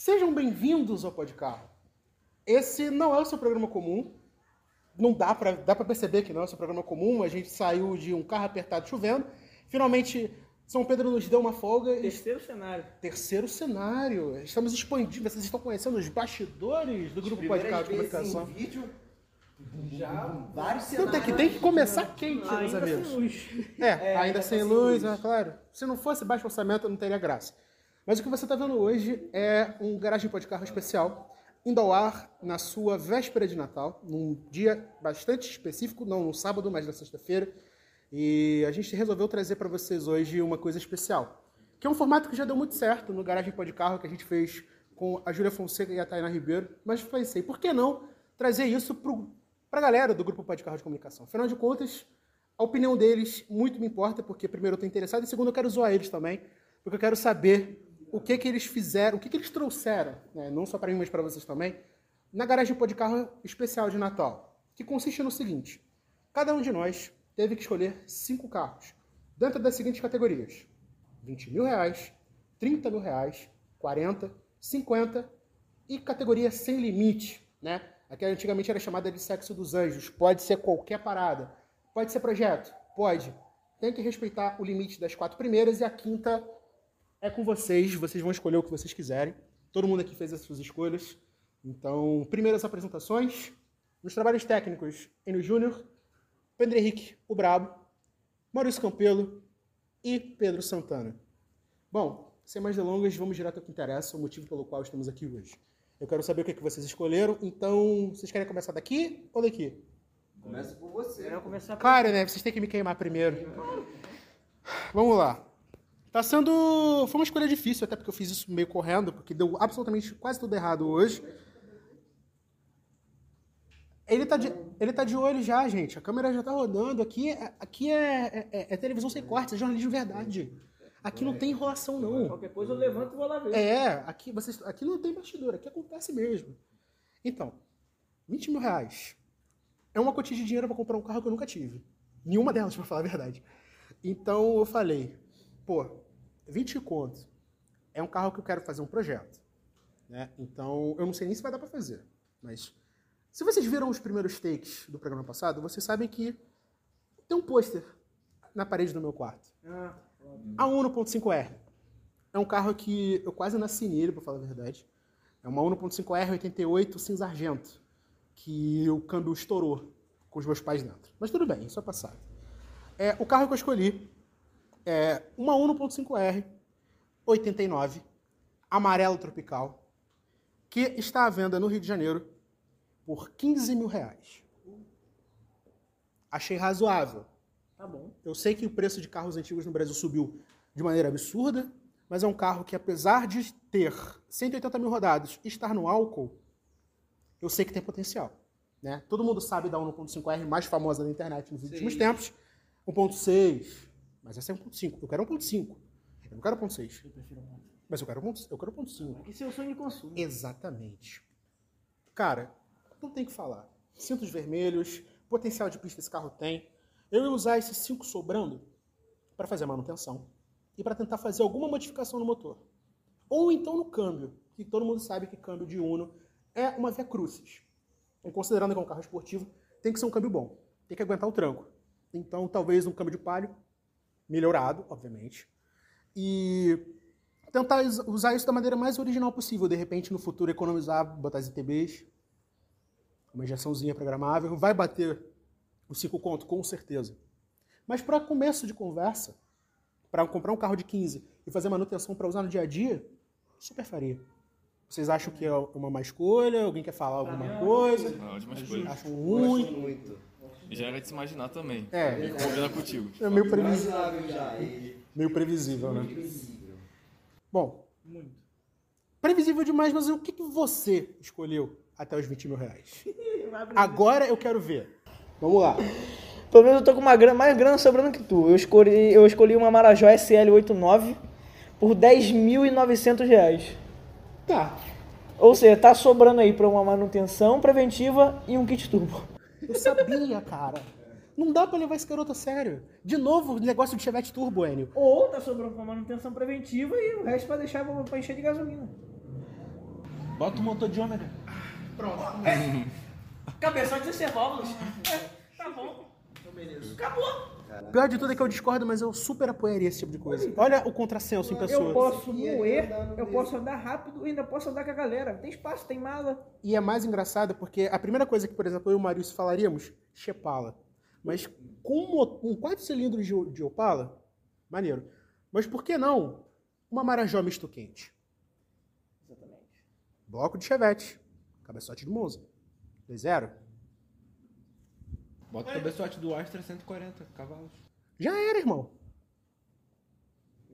Sejam bem-vindos ao Podcarro. Esse não é o seu programa comum. Não dá pra, dá pra perceber que não é o seu programa comum. A gente saiu de um carro apertado chovendo. Finalmente, São Pedro nos deu uma folga. e- Terceiro cenário. Terceiro cenário. Estamos expandindo. Vocês estão conhecendo os bastidores do grupo Podcarro de Comunicação. vídeo, já vários Então tem que, tem que começar quente, meus Ainda sem amigos. luz. É, É, ainda tá sem sem luz, luz. é claro. Se não fosse baixo orçamento, não teria graça. Mas o que você está vendo hoje é um garagem pode carro especial, indo ao ar na sua véspera de Natal, num dia bastante específico, não no sábado, mas na sexta-feira. E a gente resolveu trazer para vocês hoje uma coisa especial, que é um formato que já deu muito certo no garagem pode carro que a gente fez com a Júlia Fonseca e a Tainá Ribeiro. Mas pensei, por que não trazer isso para a galera do grupo Pode Carro de Comunicação? Afinal de contas, a opinião deles muito me importa, porque primeiro eu estou interessado, e segundo eu quero zoar eles também, porque eu quero saber o que que eles fizeram, o que que eles trouxeram, né, não só para mim, mas para vocês também, na garagem Pode Carro especial de Natal, que consiste no seguinte, cada um de nós teve que escolher cinco carros, dentro das seguintes categorias, 20 mil reais, 30 mil reais, 40, 50 e categoria sem limite, né? Aquela antigamente era chamada de sexo dos anjos. Pode ser qualquer parada. Pode ser projeto? Pode. Tem que respeitar o limite das quatro primeiras e a quinta é com vocês. Vocês vão escolher o que vocês quiserem. Todo mundo aqui fez as suas escolhas. Então, primeiras apresentações. Nos trabalhos técnicos, Enio Júnior, Pedro Henrique, o Brabo, Maurício Campelo e Pedro Santana. Bom, sem mais delongas, vamos direto ao que interessa, o motivo pelo qual estamos aqui hoje. Eu quero saber o que, é que vocês escolheram, então vocês querem começar daqui ou daqui? Começa por você. Melhor começar por... Claro, né? Vocês têm que me queimar primeiro. Vamos lá. Tá sendo. Foi uma escolha difícil, até porque eu fiz isso meio correndo, porque deu absolutamente quase tudo errado hoje. Ele tá de, ele tá de olho já, gente. A câmera já tá rodando. Aqui, é- aqui é, é- é televisão sem cortes, é jornalismo verdade. Aqui não tem enrolação, não. Qualquer coisa eu levanto e vou lá ver. É, aqui, vocês, aqui não tem bastidor, aqui acontece mesmo. Então, 20 mil reais é uma quantia de dinheiro para comprar um carro que eu nunca tive. Nenhuma delas, para falar a verdade. Então eu falei, pô, 20 conto é um carro que eu quero fazer um projeto. Né? Então eu não sei nem se vai dar para fazer. Mas se vocês viram os primeiros takes do programa passado, vocês sabem que tem um pôster na parede do meu quarto. Ah, A 1.5R. É um carro que eu quase nasci nele, pra falar a verdade. É uma 1.5R 88 cinza argento, que o câmbio estourou com os meus pais dentro. Mas tudo bem, isso é passado. É, o carro que eu escolhi é uma 1.5R 89, amarelo tropical, que está à venda no Rio de Janeiro por 15 mil reais. Achei razoável. tá bom. Eu sei que o preço de carros antigos no Brasil subiu de maneira absurda, mas é um carro que, apesar de ter 180 mil rodados e estar no álcool, eu sei que tem potencial. Né? Todo mundo sabe da 1.5R mais famosa da internet nos últimos tempos, 1.6, mas essa é 1.5. Eu quero 1.5. Eu não quero 1.6, Eu prefiro um. mas eu quero 1.5. Eu quero 1.5. Esse é o sonho de consumo. Exatamente. Cara, não tem o que falar. Cintos vermelhos, potencial de pista esse carro tem. Eu ia usar esses cinco sobrando para fazer a manutenção e para tentar fazer alguma modificação no motor. Ou então no câmbio, que todo mundo sabe que câmbio de Uno é uma via crucis. E considerando que é um carro esportivo, tem que ser um câmbio bom. Tem que aguentar o tranco. Então, talvez um câmbio de palio, melhorado, obviamente. E tentar us- usar isso da maneira mais original possível. De repente, no futuro, economizar, botar as ITBs, uma injeçãozinha programável. Vai bater os 5 conto, com certeza. Mas para começo de conversa, para comprar um carro de 15 e fazer manutenção para usar no dia a dia, super faria. Vocês acham que é uma má escolha? Alguém quer falar alguma coisa? Uma ótima escolha. Acham ruim? Muito. Já era de se imaginar também. É, Combina contigo. é meio, previsível. E meio previsível, né? previsível. Bom, Muito. previsível demais, mas o que, que você escolheu até os 20 mil reais? Agora eu quero ver. Vamos lá. Pelo menos eu tô com uma grana, mais grana sobrando que tu. Eu escolhi, eu escolhi uma Marajó SL89 por 10.900 reais. Tá. Ou seja, tá sobrando aí pra uma manutenção preventiva e um kit turbo. Eu sabia, cara. Não dá pra levar esse garoto a sério. De novo, o negócio de Chevette Turbo, Enio. Ou tá sobrando pra manutenção preventiva e o resto pra deixar pra encher de gasolina. Bota o motor de ômega. Pronto. Cabeçote de ser válvulas. É, tá bom. Acabou. Pior de tudo é que eu discordo, mas eu super apoiaria esse tipo de coisa. Olha o contrassenso em pessoa. Eu posso moer, eu posso andar rápido e ainda posso andar com a galera. Tem espaço, tem mala. E é mais engraçado porque a primeira coisa que, por exemplo, eu e o Maurício falaríamos, Chepala. Mas com um, quatro cilindros de, de Opala, maneiro. Mas por que não uma Marajó misto quente? Exatamente. Bloco de Chevette, cabeçote do Monza. 2-0. Bota o cabeçote do Astra 140 cavalos. Já era, irmão.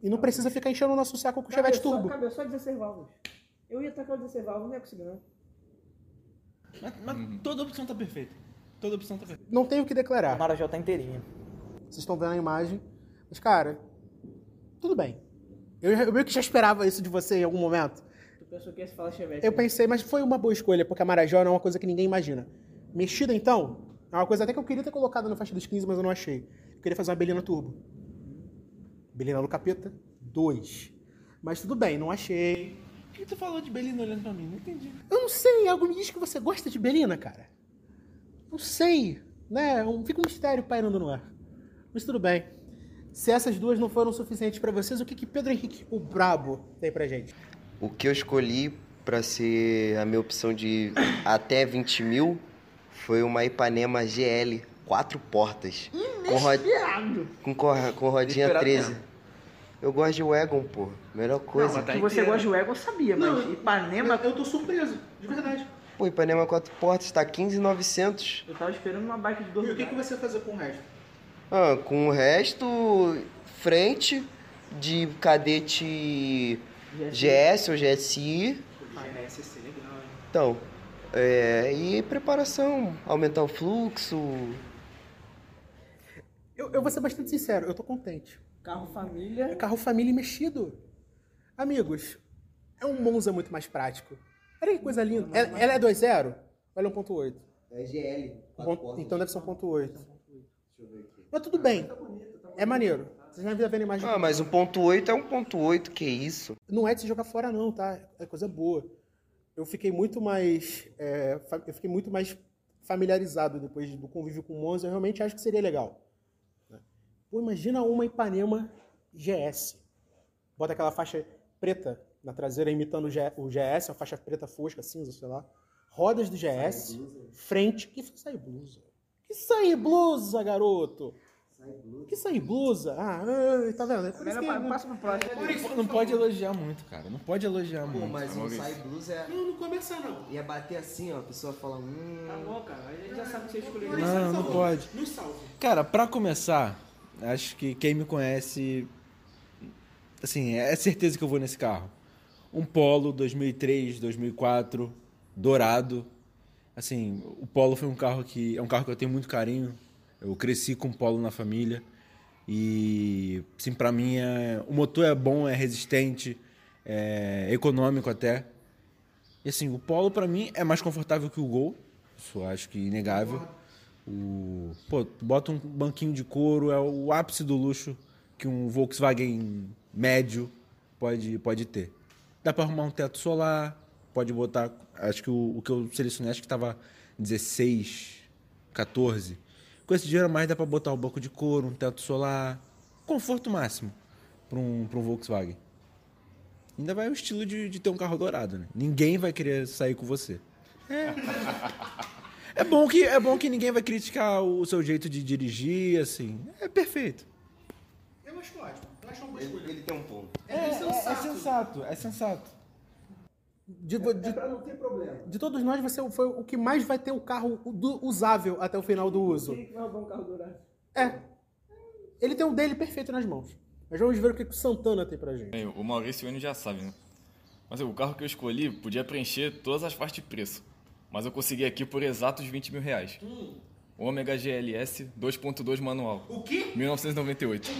E não precisa ficar enchendo o nosso saco com o Chevette Turbo. Cabeçote 16 válvulas. Eu ia tacar o 16 válvulas, não ia conseguir não. Mas, mas toda opção tá perfeita. Toda opção tá perfeita. Não tenho o que declarar. Marajó tá inteirinha. Vocês estão vendo a imagem. Mas, cara, tudo bem. Eu, eu meio que já esperava isso de você em algum momento. Tu pensou que ia se falar Chevette. Eu né? pensei, mas foi uma boa escolha, porque a Marajó não é uma coisa que ninguém imagina. Mexida, então, é uma coisa até que eu queria ter colocado na faixa dos 15, mas eu não achei. Eu queria fazer uma Belina Turbo. Belina no Capeta 2. Mas tudo bem, não achei. Por que tu falou de Belina olhando pra mim? Não entendi. Eu não sei, algo me diz que você gosta de Belina, cara. Não sei, né? Um- Fica um mistério pairando no ar. Mas tudo bem. Se essas duas não foram suficientes pra vocês, o que, que Pedro Henrique, o Brabo, tem pra gente? O que eu escolhi pra ser a minha opção de até 20 mil foi uma Ipanema GL, quatro portas. Com, ro... com, cor- com rodinha Esperado 13. mesmo. Eu gosto de Wagon, pô. Melhor coisa. mas tá Que você inteira. gosta de Wagon, eu sabia, mas Ipanema... Eu tô surpreso, de verdade. Pô, Ipanema quatro portas, tá 15,900. Eu tava esperando uma bike de E dois o que, que lugares. você vai fazer com o resto? Ah, com o resto, frente de cadete GS ou GSI. Então, é, e preparação, aumentar o fluxo. Eu, eu vou ser bastante sincero, eu tô contente. Carro É família. carro família e mexido. Amigos, é um Monza muito mais prático. Olha que coisa linda. Ela, ela é 2.0? Olha 1.8. É GL. Ponto- Então deve ser 1.8. Mas tudo bem. É maneiro. Vocês já viram a imagem. Ah, mas 1.8 é 1.8, que isso? Não é de se jogar fora não, tá? É coisa boa. Eu fiquei muito mais, é, eu fiquei muito mais familiarizado depois do convívio com o Monza. Eu realmente acho que seria legal. né? Pô, imagina uma Ipanema GS. Bota aquela faixa preta na traseira imitando o GS, uma faixa preta fosca, cinza, sei lá. Rodas do GS, frente. Que sai blusa? Que sai blusa, garoto? Que sai blusa? Ah, tá vendo? É por isso que- Passa pro próximo. Não pode elogiar muito, cara. Não pode elogiar muito. mas o Sai Blues é... Não, não começa não. ia bater assim, ó. A pessoa fala, hum... Tá bom, cara. A gente já sabe que você escolheu. Não, não pode. Nos salve. Cara, pra começar, acho que quem me conhece, assim, é certeza que eu vou nesse carro. Um Polo 2003, 2004, dourado. Assim, o Polo foi um carro que é um carro que eu tenho muito carinho. Eu cresci com Polo na família e, assim, pra mim é, o motor é bom, é resistente, é econômico até. E assim, o Polo pra mim é mais confortável que o Gol, isso eu acho que é inegável. O, pô, bota um banquinho de couro, é o ápice do luxo que um Volkswagen médio pode, pode ter. Dá para arrumar um teto solar, pode botar, acho que o, o que eu selecionei acho que estava 16, 14. Com esse dinheiro a mais dá para botar um banco de couro, um teto solar, conforto máximo para um, pra um Volkswagen. Ainda vai o estilo de, de ter um carro dourado, né? Ninguém vai querer sair com você. É bom que é bom que ninguém vai criticar o seu jeito de dirigir, assim. É perfeito. Eu acho ótimo. Eu acho uma boa escolha. Ele, ele tem um ponto. É, bem sensato. sensato, é sensato. De, de, Pra não ter problema. de todos nós, você foi o que mais vai ter o carro do- usável até o final do uso. Quem vai roubar um carro dourado? É. Ele tem o dele perfeito nas mãos. Mas vamos ver o que o Santana tem pra gente. Bem, o Maurício e o Enio já sabem, né? Mas o carro que eu escolhi podia preencher todas as partes de preço. Mas eu consegui aqui por exatos 20 mil reais. Ômega GLS 2.2 manual. O quê? 1998.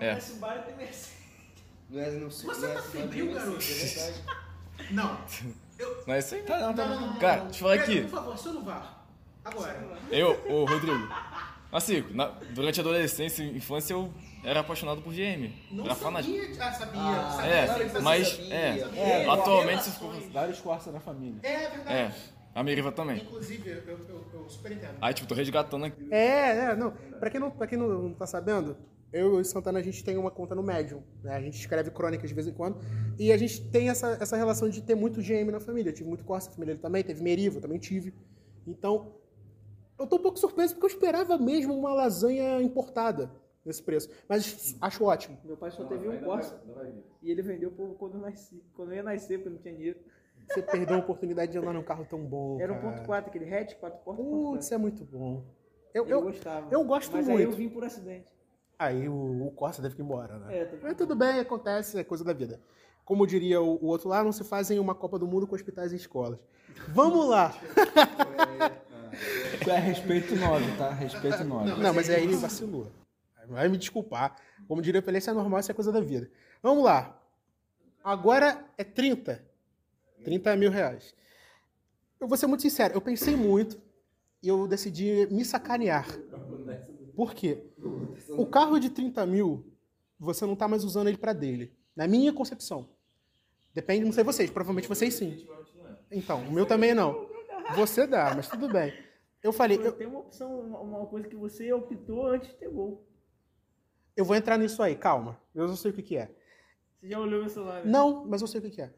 É. Subaru tem Mercedes. Não é, não, Você não tá é, febril, não é, garoto? é verdade. Não. Não é isso aí? Tá, não, tá Não, não, não, Cara, não. deixa eu falar aqui. Por favor, só no VAR. Agora. Eu, ô Rodrigo. Assim, na- durante a adolescência e infância eu era apaixonado por GM. era fanático. Ah, sabia. É, mas é, É, atualmente se ficou. Vários Corsa na família. É verdade. É, a Meriva também. Inclusive, eu, eu, eu super entendo. Aí, tipo, tô resgatando aqui. É, é, não. Pra quem não, pra quem não, não tá sabendo, eu e o Santana a gente tem uma conta no Medium. Né? A gente escreve crônicas de vez em quando. E a gente tem essa, essa relação de ter muito GM na família. Eu tive muito Corsa, a família dele também, teve Meriva, eu também tive. Então, eu tô um pouco surpreso porque eu esperava mesmo uma lasanha importada nesse preço. Mas acho ótimo. Meu pai só teve um Corsa. E ele vendeu por quando eu nasci. Quando eu ia nascer, porque não tinha dinheiro. Você perdeu a oportunidade de andar num carro tão bom. Era cara. 1.4, aquele hatch, 4 portas. Putz, é muito bom. Eu, Eu, eu, gostava. eu gosto Mas aí muito. eu vim por acidente. Aí o, o Corsa teve que ir embora, né? É, Mas tudo bem, acontece, é coisa da vida. Como diria o, o outro lá, não se fazem uma Copa do Mundo com hospitais e escolas. Vamos lá! É respeito 9, tá? Respeito 9. Não, mas aí ele vacilou. Vai me desculpar. Como diria o Pelé, isso é normal, isso é coisa da vida. Vamos lá. Agora é 30. 30 mil reais. Eu vou ser muito sincero, eu pensei muito e eu decidi me sacanear. Por quê? O carro de 30 mil, você não tá mais usando ele para dele. Na minha concepção. Depende, não sei vocês, provavelmente vocês sim. Então, o meu também não. Você dá, mas tudo bem. Eu falei, eu, Tem uma opção, uma, coisa que você optou antes de ter gol. eu vou entrar nisso aí, calma. Eu não sei o que, que é. Você já olhou meu celular? né? Não, mas eu sei o que, que é.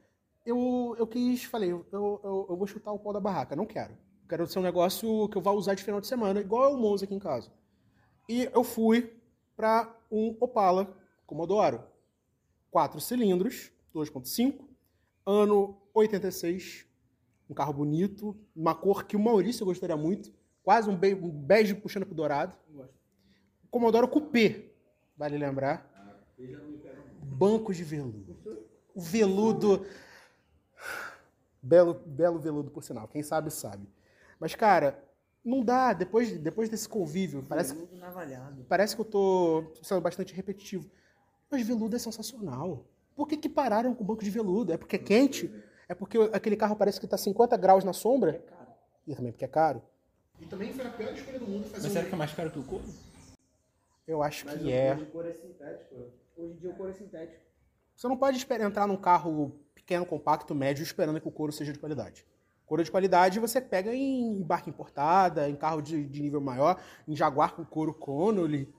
Eu, eu quis, falei, eu, eu, eu vou chutar o pau da barraca. Não quero. Quero ser um negócio que eu vá usar de final de semana, igual o Monza aqui em casa. E eu fui para um Opala Commodoro. Quatro cilindros, 2.5, ano 86. Um carro bonito, uma cor que o Maurício gostaria muito. Quase um, be um bege puxando pro dourado. Commodoro Coupé, vale lembrar. Bancos de veludo. O veludo. Belo, belo veludo, por sinal. Quem sabe, sabe. Mas, cara, não dá. Depois, depois desse convívio, parece, Veludo navalhado. parece que eu tô sendo bastante repetitivo. Mas veludo é sensacional. Por que, que pararam com o banco de veludo? É porque é quente? É porque aquele carro parece que tá 50 graus na sombra? E também porque é caro. E também foi a pior escolha do mundo fazer Mas será que é mais caro que o couro? Eu acho que é. Hoje o couro é sintético. Hoje em dia o couro é sintético. Você não pode esperar entrar num carro pequeno, compacto, médio, esperando que o couro seja de qualidade. Couro de qualidade você pega em barca importada, em carro de, de nível maior, em Jaguar com couro Connolly,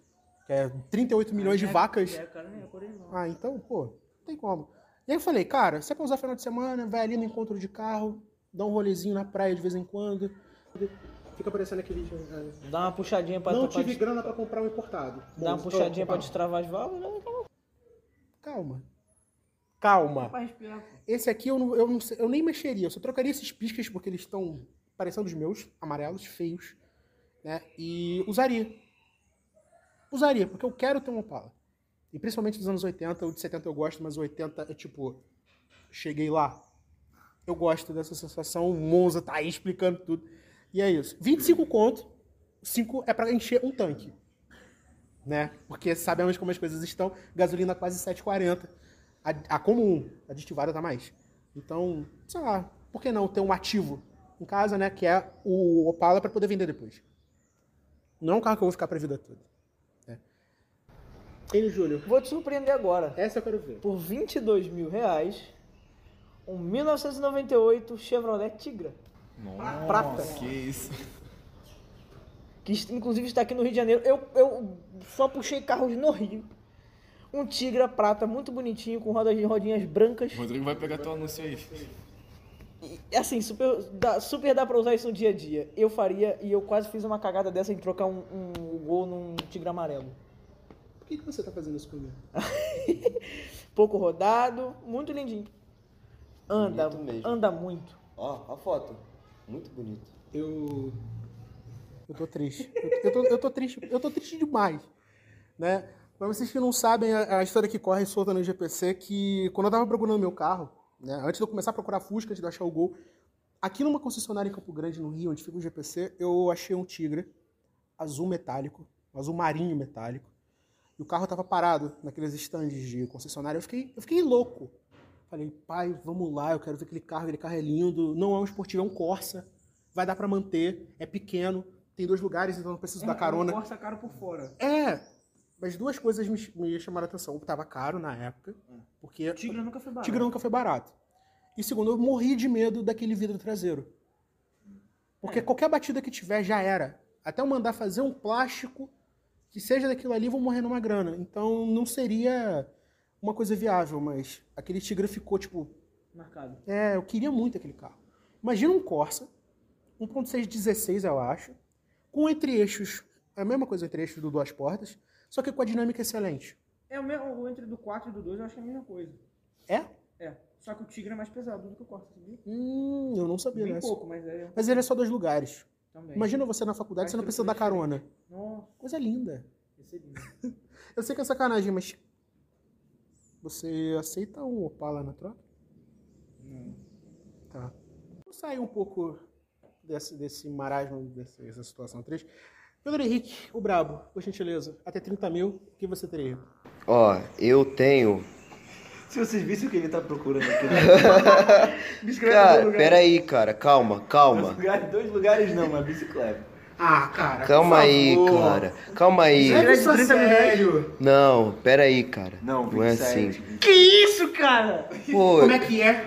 que é 38 milhões de vacas. É, cara, não é couro não. Ah, então, pô, não tem como. E aí eu falei, cara, se é pra usar final de semana, vai ali no encontro de carro, dá um rolezinho na praia de vez em quando. Fica aparecendo aquele. é, Dá uma puxadinha pra, Não pra, tive grana pra comprar um importado. Dá uma Bom, puxadinha tô- pra destravar as válvulas. Não, calma. Calma. Calma. Esse aqui eu, não, eu, não eu nem mexeria, eu só trocaria esses piscas porque eles estão parecendo os meus, amarelos, feios, né? E usaria. Usaria, porque eu quero ter um Opala. E principalmente dos anos 80, o de 70 eu gosto, mas o 80 é tipo, cheguei lá. Eu gosto dessa sensação, o Monza tá aí explicando tudo. E é isso. 25 conto, 5 é pra encher um tanque. Né? Porque sabemos como as coisas estão, gasolina quase 7,40. A, a comum, a aditivada tá mais. Então, sei lá, por que não ter um ativo em casa, né? Que é o Opala para poder vender depois. Não é um carro que eu vou ficar pra vida toda. Né? Ele, Júlio, Vou te surpreender agora. essa eu quero ver. Por 22 mil reais, um 1998 Chevrolet Tigra. Nossa, Prata. que isso. Que inclusive está aqui no Rio de Janeiro. Eu, eu só puxei carros no Rio. Um Tigra prata muito bonitinho, com rodas, rodinhas brancas. O Rodrigo vai pegar teu anúncio aí. E, assim, super dá, super dá pra usar isso no dia a dia. Eu faria e eu quase fiz uma cagada dessa em trocar um, um gol num Tigra amarelo. Por que, que você tá fazendo isso comigo? Pouco rodado, muito lindinho. Anda, Bonito mesmo. anda muito. Ó, a foto. Muito bonito. Eu. Eu tô triste. Eu, eu tô, eu tô triste. Eu tô triste demais. Né? Pra vocês que não sabem, a, a história que corre solta no GPC, que quando eu tava procurando meu carro, né, antes de eu começar a procurar Fusca, antes de eu achar o Gol, aqui numa concessionária em Campo Grande, no Rio, onde fica o GPC, eu achei um Tigra azul metálico, um azul marinho metálico. E o carro tava parado naqueles estandes de concessionária. Eu fiquei, eu fiquei louco. Falei, pai, vamos lá, eu quero ver aquele carro, aquele carro é lindo. Não é um esportivo, é um Corsa. Vai dar pra manter, é pequeno. tem dois lugares, então não preciso dar É carona. um Corsa caro por fora. É, mas duas coisas me, me chamaram a atenção. Um, tava caro na época, porque O Tigre nunca foi barato. Tigre nunca foi barato. E segundo, eu morri de medo daquele vidro traseiro. Porque qualquer batida que tiver já era. Até eu mandar fazer um plástico que seja daquilo ali, vou morrer numa grana. Então não seria uma coisa viável, mas aquele Tigre ficou tipo. Marcado. É, eu queria muito aquele carro. Imagina um Corsa, 1.6 16, eu acho, com entre-eixos, é a mesma coisa entre-eixos do duas portas, só que com a dinâmica excelente. É o mesmo, entre do 4 e do 2 eu acho que é a mesma coisa. É? É. Só que o Tigre é mais pesado do que o Corsa, sabia? Hum, eu não sabia Bem dessa. pouco, mas é Mas ele é só dois lugares. também. Imagina você na faculdade, você não precisa dar carona. Nossa, Coisa linda. é lindo. Eu sei que é sacanagem, mas. Você aceita um Opala na troca? Não. Tá. Vamos sair um pouco desse, desse marasmo, dessa situação triste. Pedro Henrique, o Brabo, por gentileza, até 30 mil, o que você teria? Ó, eu tenho. Se vocês vissem o que ele tá procurando aqui. Cara, peraí, cara, calma, Dois calma. lugares, dois lugares não, uma bicicleta. Ah, cara. Calma por aí, favor. cara. Calma aí. Isso a 30 mil sério. Não, peraí, cara. Não, Não é 27. assim. Que isso, cara? Pô, Como é que é?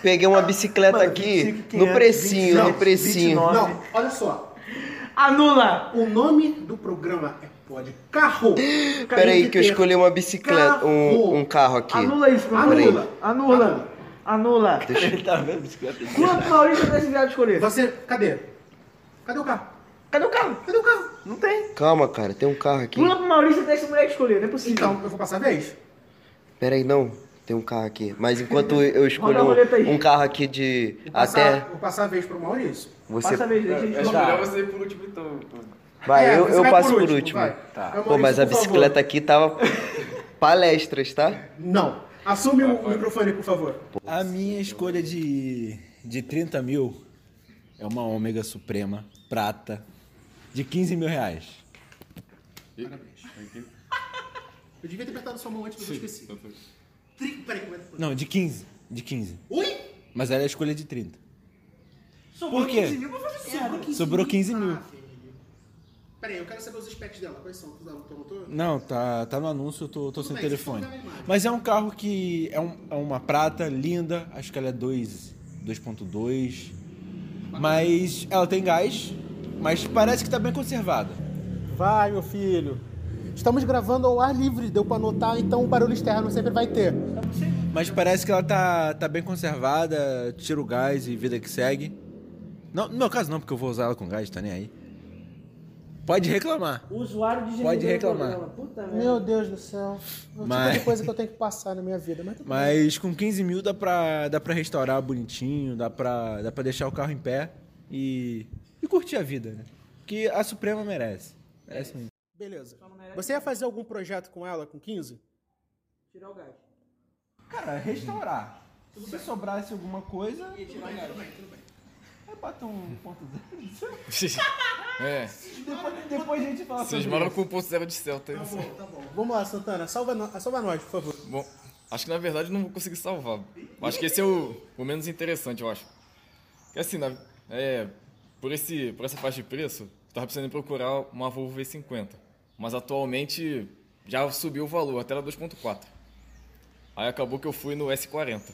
peguei uma bicicleta Mano, aqui 25, no 500, precinho, no 29, precinho. 29. Não, olha só. Anula! O nome do programa é Pode Carro. Peraí, que eu escolhi uma bicicleta, carro. um, um carro aqui. Anula isso, por favor. Anula. Anula. Anula. Ele tá vendo a bicicleta. Quanto Maurício desse viado escolher? Você, cadê? Cadê o carro? Cadê o carro? Cadê o carro? Não tem. Calma, cara, tem um carro aqui. Pula pro Maurício desse moleque escolher, não é possível. Então, eu vou passar a vez? Peraí, não. Tem um carro aqui. Mas enquanto eu escolho um, um carro aqui de Vou passar, até vou passar a vez pro Maurício. você. Passa a vez, deixa a gente Acho jogar. melhor você ir por último então. Vai, É, eu, eu vai passo por último. vai. Tá. É Pô, Maurício, mas a por favor. bicicleta aqui tava palestras, tá? Não. Assume o microfone, por favor. A minha escolha de, de 30 mil é uma Ômega Suprema prata de 15 mil reais. Eu devia ter apertado sua mão antes, mas eu esqueci. Tri... Peraí, como é que foi? Não, de 15. De 15. Oi? Mas era a escolha de 30. Sobrou Por quê? 15 mil pra fazer merda. Sobrou 15 mil. Ah. Peraí, eu quero saber os specs dela. Quais são? Tu anotou? Não, tá, tá no anúncio, eu tô, tô sem bem, telefone. Mas é um carro que é, um- é uma prata linda, acho que ela é 2 2.2. Mas ela tem gás, mas parece que tá bem conservada. Vai, meu filho. Estamos gravando ao ar livre, deu pra anotar, então o barulho externo sempre vai ter. Mas parece que ela tá, tá bem conservada, tira o gás e vida que segue. Não, no meu caso não, porque eu vou usar ela com gás, tá nem aí. Pode reclamar. O usuário de Pode GNV reclamar. programa. Puta merda. Meu Deus do céu. É o Mas- tipo de coisa que eu tenho que passar na minha vida. Mas. Mas com 15 mil dá pra, dá pra restaurar bonitinho, dá pra, dá pra deixar o carro em pé e, e curtir a vida, né? Que a Suprema merece. Merece muito. Beleza. Você ia fazer algum projeto com ela com 15? Tirar o gás. Cara, restaurar. Se sobrasse alguma coisa, aí bota um ponto zero. É, Depois, depois a gente fala vocês sobre moram isso. com o ponto zero de Celta. Tá bom, tá bom. Vamos lá, Santana. Salva, no... salva nós, por favor. Bom, acho que na verdade eu não vou conseguir salvar. Acho que esse é o, o menos interessante, eu acho. Porque assim, na- é, por, esse, por essa faixa de preço, eu tava precisando procurar uma Volvo V50. Mas atualmente já subiu o valor, até era 2.4. Aí acabou que eu fui no S40.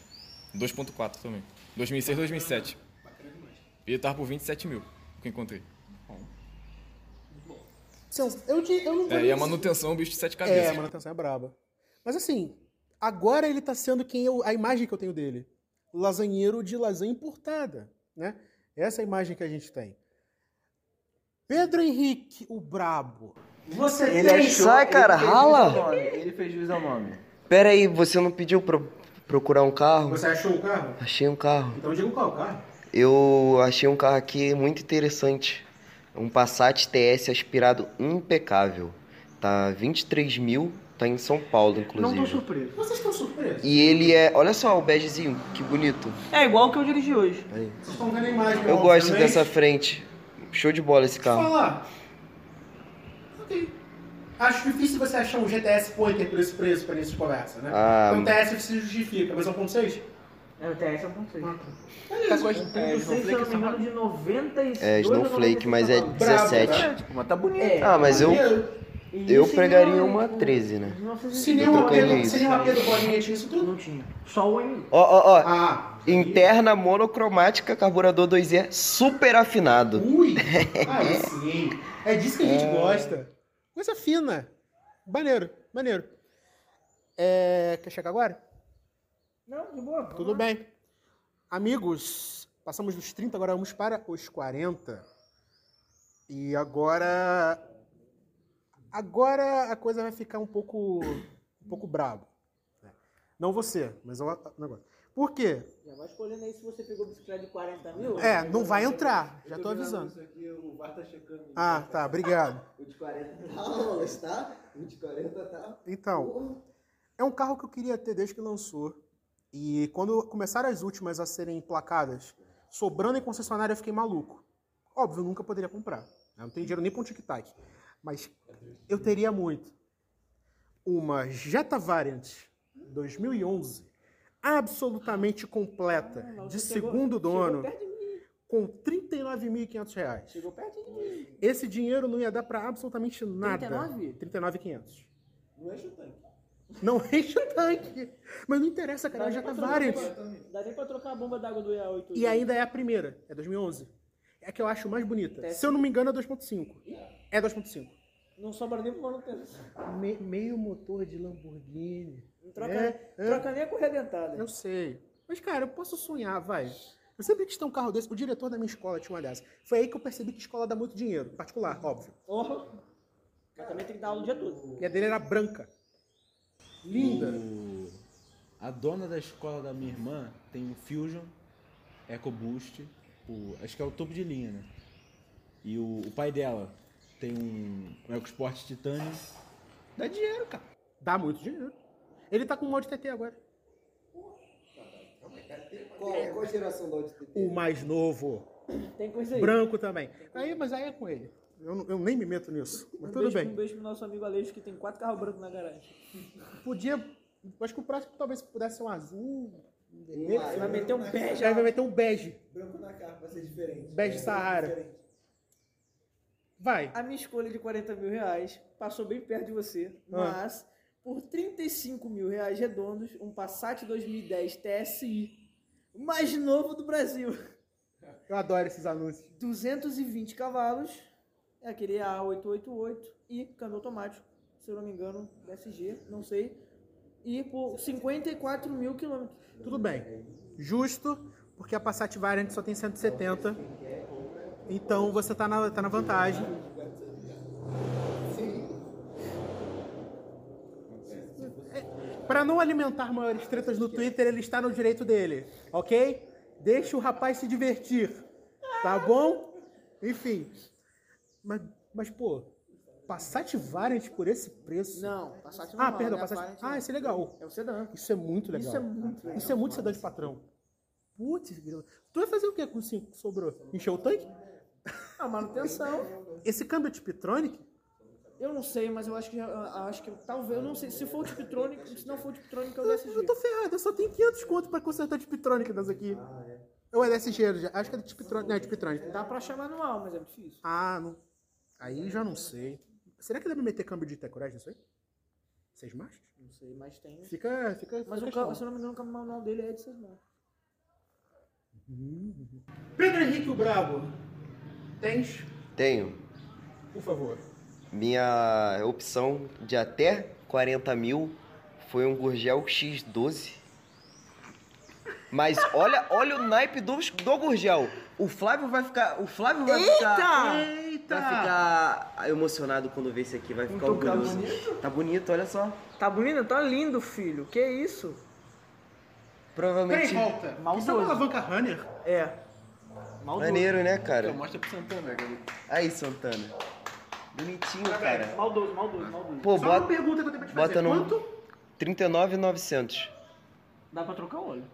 2.4 também. 2006, 2007. E ele tava por 27 mil, que eu encontrei. Eu, eu não vou É, e a manutenção é um bicho de sete É, cabeças. a manutenção é braba. Mas assim, agora ele tá sendo quem eu, a imagem que eu tenho dele. Lasanheiro de lasanha importada, né? Essa é a imagem que a gente tem. Pedro Henrique, o brabo. Você Ele tem... achou- Sai, cara, ele rala. Ele fez jus ao nome. Pera aí, você não pediu pra procurar um carro? Você achou o carro? Achei um carro. Então diga qual é o carro. Eu achei um carro aqui muito interessante. Um Passat TS aspirado impecável. Tá 23 mil, tá em São Paulo, Não tô inclusive. surpreso. Vocês estão surpresos? E ele é. Olha só o begezinho, que bonito. É igual o que eu dirigi hoje. Aí. Vocês estão vendo a imagem. Eu gosto obviamente. dessa frente. Show de bola esse Deixa eu carro. falar. Acho difícil você achar um GTS Pointer por esse preço para início de conversa, né? Ah, Então o TS se justifica, mas é um 1.6? É, o TS é 1.6. Tá com as- Um é, 1.6, se eu não me Snowflake, engano, de 96 É, Snowflake, mas é cavalos. 17. Mas tá bonito. É. Ah, mas eu, E eu pregaria em uma com- 13, né? 1900 Cinema Eu Pedro, Bolinha tinha isso tudo? Não tinha. Só o M. Ó, ó, ó. Ah, Interna monocromática, carburador 2E, super afinado. ui! Aí sim. É disso que a gente gosta. Coisa fina. Maneiro, maneiro. É, quer chegar agora? Não, de boa. Tudo bem. Amigos, passamos dos 30, agora vamos para os 40. E agora. Agora a coisa vai ficar um pouco. um pouco brabo. Não você, mas o negócio. Por quê? Já vai escolhendo aí se você pegou bicicleta de 40 mil. É, não vai entrar. Já tô avisando. Isso aqui, o VAR tá checando. Ah, tá, obrigado. O de 40 aulas, tá? O de 40 tá. Então, é um carro que eu queria ter desde que lançou. E quando começaram as últimas a serem emplacadas, sobrando em concessionária, eu fiquei maluco. Óbvio, eu nunca poderia comprar. Eu não tenho dinheiro nem para um tic-tac. Mas eu teria muito. Uma Jetta Variant 2011, absolutamente completa, de segundo dono, Chegou perto de mim. com 39.500 reais. Chegou perto de mim. Esse dinheiro não ia dar para absolutamente nada. 39? 39.500. Não enche o tanque. Não enche o tanque. Mas não interessa, cara, já tá Variant. Dá nem pra trocar a bomba d'água do EA8. E ainda é a primeira, é 2011. É a que eu acho mais bonita. Se eu não me engano, é 2.5. É 2.5. Não sobra nem pro manutenção. Me- meio motor de Lamborghini. Não troca, É, é. troca nem a correia dentada. Eu sei. Mas, cara, eu posso sonhar, vai. Eu sempre quis ter um carro desse. O diretor da minha escola tinha uma dessa. Foi aí que eu percebi que escola dá muito dinheiro. Particular, óbvio. Porra. Mas também tem que dar aula o dia todo. E a dele era branca. Linda. O- A dona da escola da minha irmã tem um Fusion EcoBoost, o- acho que é o topo de linha, né? E o, o pai dela tem um, um EcoSport Titanium. Dá dinheiro, cara. Dá muito dinheiro. Ele tá com um Audi TT agora. Qual, qual geração da Audi TT? O mais novo. Tem coisa aí. Branco também. Aí, mas aí é com ele. Eu, não- eu nem me meto nisso. Mas Um tudo beijo, bem. Um beijo pro nosso amigo Aleixo que tem quatro carros brancos na garagem. Podia. Acho que o próximo talvez pudesse ser um azul. Um vermelho. Você vai meter um. Já vai meter um bege. Branco na capa, vai ser diferente. Bege Sahara. Vai. A minha escolha de 40 mil reais passou bem perto de você, Ah. mas por 35 mil reais redondos, um Passat 2010 TSI, o mais novo do Brasil. Eu adoro esses anúncios. 220 cavalos, é aquele A888 e câmbio automático, se eu não me engano, DSG, não sei. E por 54 mil quilômetros. Tudo bem. Justo, porque a Passat Variant só tem 170. Então você tá na, tá na vantagem. Para não alimentar maiores tretas no Twitter, ele está no direito dele, ok? Deixa o rapaz se divertir, tá bom? Enfim. Mas, mas pô, Passat Variant por esse preço? Não, Passat Ah, normal, perdão, né? Passat. Variant Ah, esse é legal. É o sedã. Isso é muito legal. Isso é muito legal. Isso é muito sedã de patrão. Putz, tu vai fazer o que com o 5 que sobrou? Encher o tanque? A manutenção. Esse câmbio é Tiptronic? Eu não sei, mas eu acho que já- eu acho que talvez, eu não sei, se for o Tiptronic, se não for o Tiptronic é o Eu, DSG. eu tô ferrado, eu só tenho 500 conto pra consertar Tiptronic nessa aqui. Ou é DSG, já- acho que é Tiptronic. Não, é Tiptronic. Dá pra achar manual, mas é difícil. Ah, não. Aí já não sei. Será que deve meter câmbio de Tecurage nisso aí? Seis marchas? Não sei, mas tem. Fica, fica. Mas fica o carro, se eu não me engano, o câmbio manual dele é de 6 marchas. Pedro Henrique o Brabo. Tens? Tenho. Por favor. Minha opção de até 40 mil foi um Gurgel X12. Mas olha, olha o naipe do, do Gurgel. O Flávio vai ficar. O Flávio vai ficar. Eita! Vai ficar emocionado quando ver esse aqui, vai ficar Então tá orgulhoso. bonito? Tá bonito, olha só. Tá bonito? Tá lindo, filho. Que isso? Peraí, Provavelmente. volta. Maldoso. Isso é uma alavanca Runner? É. Maldoso. Maneiro, né, cara? Então, mostra pro Santana, cara. Aí, Santana. Bonitinho, cara. Maldoso, maldoso, maldoso. Pô, Só uma bota, pergunta que eu tenho pra te fazer. bota no Quanto? 39,900. Dá pra trocar óleo.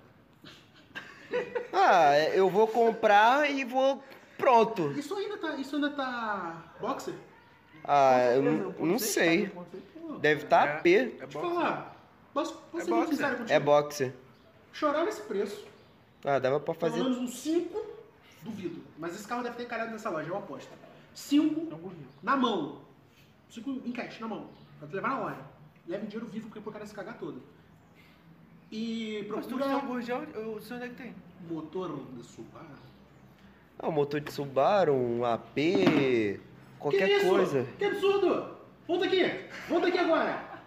Ah, é, eu vou comprar e vou. Pronto. Isso ainda tá. Isso ainda tá. Boxer? Ah, eu não, não sei. Deve estar tá AP. É Deixa eu falar. Posso, posso É ser muito boxer. sincero contigo? É boxer. Chorar nesse preço. Ah, dava pra Pelo fazer. menos um 5, duvido. Mas esse carro deve ter encalhado nessa loja, eu aposto. 5 na mão. 5 em cash, na mão. Pra tu levar na loja. Leva o dinheiro vivo porque pro cara se cagar todo. E Mas tu procura quer um gorjão, eu sei onde é que tem. motor de Subaru. Ah, um motor de Subaru, um AP, qualquer que isso? coisa. Que absurdo! Volta aqui! Volta aqui agora!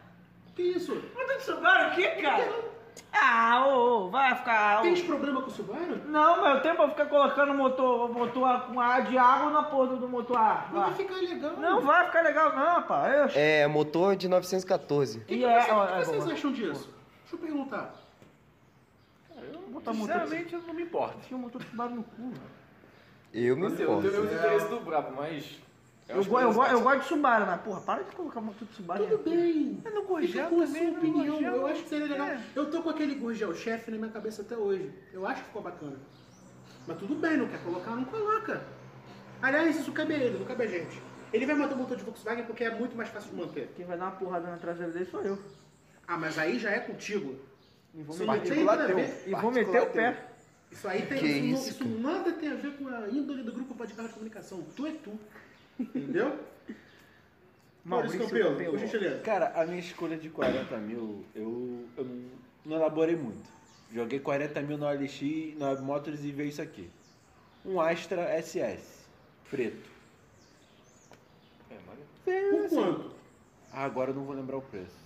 Que isso? Motor de Subaru o quê, cara? Ah, ô, ô, vai ficar... ô. Tens problema com o Subaru? Não, meu tempo eu ficar colocando motor, motor com ar de água na porra do motor ar. Não vai Vai. ficar legal. Não vai ficar legal não, pá. Eu... É, motor de 914. O que, E que é, você- ó, o que é vocês acham disso? Deixa eu perguntar. Botar motor de... Sinceramente, eu não me importo. Tinha um motor de Subaru no cu, velho. Eu me Assim, eu não tenho importo. nenhum interesse do Brabo, mas. Eu, go- eu, go- eu gosto de Subaru, mas porra, para de colocar motor de Subaru. Tudo bem. Gorjão com a também, sua no opinião. Eu acho que seria legal. é. Eu tô com aquele Gurgel chefe na minha cabeça até hoje. Eu acho que ficou bacana. Mas tudo bem, não quer colocar, não coloca. Aliás, isso cabe a ele, não cabe a gente. Ele vai manter o motor de Volkswagen porque é muito mais fácil de manter. Quem vai dar uma porrada na traseira dele sou eu. Ah, mas aí já é contigo. E vou, Isso meter, não tem nada a teu. ver. e vou meter o pé. Isso aí tem. Que isso, isso, não- isso nada tem a ver com a índole do grupo Podcast de Comunicação. Tu é tu. Entendeu? Maurício Campelo, por gentileza. Cara, a minha escolha de 40 mil, eu, eu não, não elaborei muito. Joguei 40 mil no OLX, na Motors e veio isso aqui. Um Astra SS, preto. É, mas... Por quanto? Ah, agora eu não vou lembrar o preço.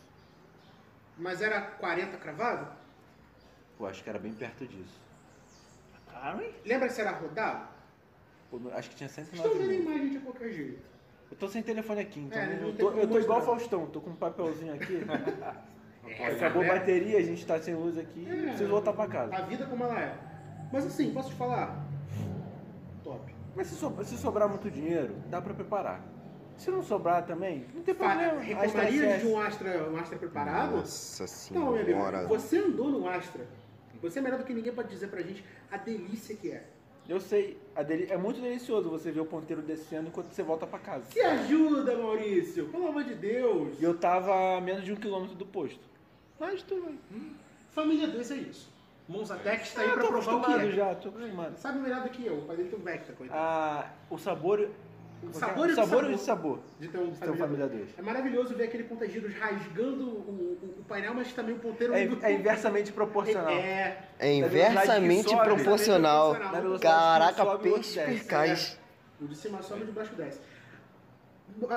Mas era 40 cravado? Pô, acho que era bem perto disso. Caro, hein? Lembra se era rodado? Acho que tinha Estão 109 vendo a imagem de qualquer jeito. Eu tô sem telefone aqui, então É, não eu, tô, eu tô igual o. Faustão, tô com um papelzinho aqui. É, Acabou a é, bateria, a gente tá sem luz aqui, É. preciso voltar pra casa. A vida como ela é. Mas assim, posso te falar? Top. Mas se, so- se sobrar muito dinheiro, dá pra preparar. Se não sobrar também, não tem problema. SS. de um Astra, um Astra preparado? Nossa Não, meu amigo, senhora. você andou no Astra. Você é melhor do que ninguém pode dizer pra gente a delícia que é. Eu sei, a deli- é muito delicioso você ver o ponteiro descendo enquanto você volta pra casa. Se ajuda, Maurício! Pelo amor de Deus! E eu tava a menos de um quilômetro do posto. Mas tudo bem. Família 2 é isso. Monzatec está aí Ah, pra provar o que é. já, tô acostumado. Sabe melhor do que eu, o pai dele tem um Vectra, coitado. Ah, o sabor... O sabor e o sabor sabor. e o sabor. de ter um de um Família 2. É maravilhoso ver aquele contagiros rasgando o, o- o painel, mas também o ponteiro... É, é inversamente proporcional. É, É inversamente sobe, proporcional. que Caraca, sobe, perspicaz. o de cima sobe e o de baixo desce.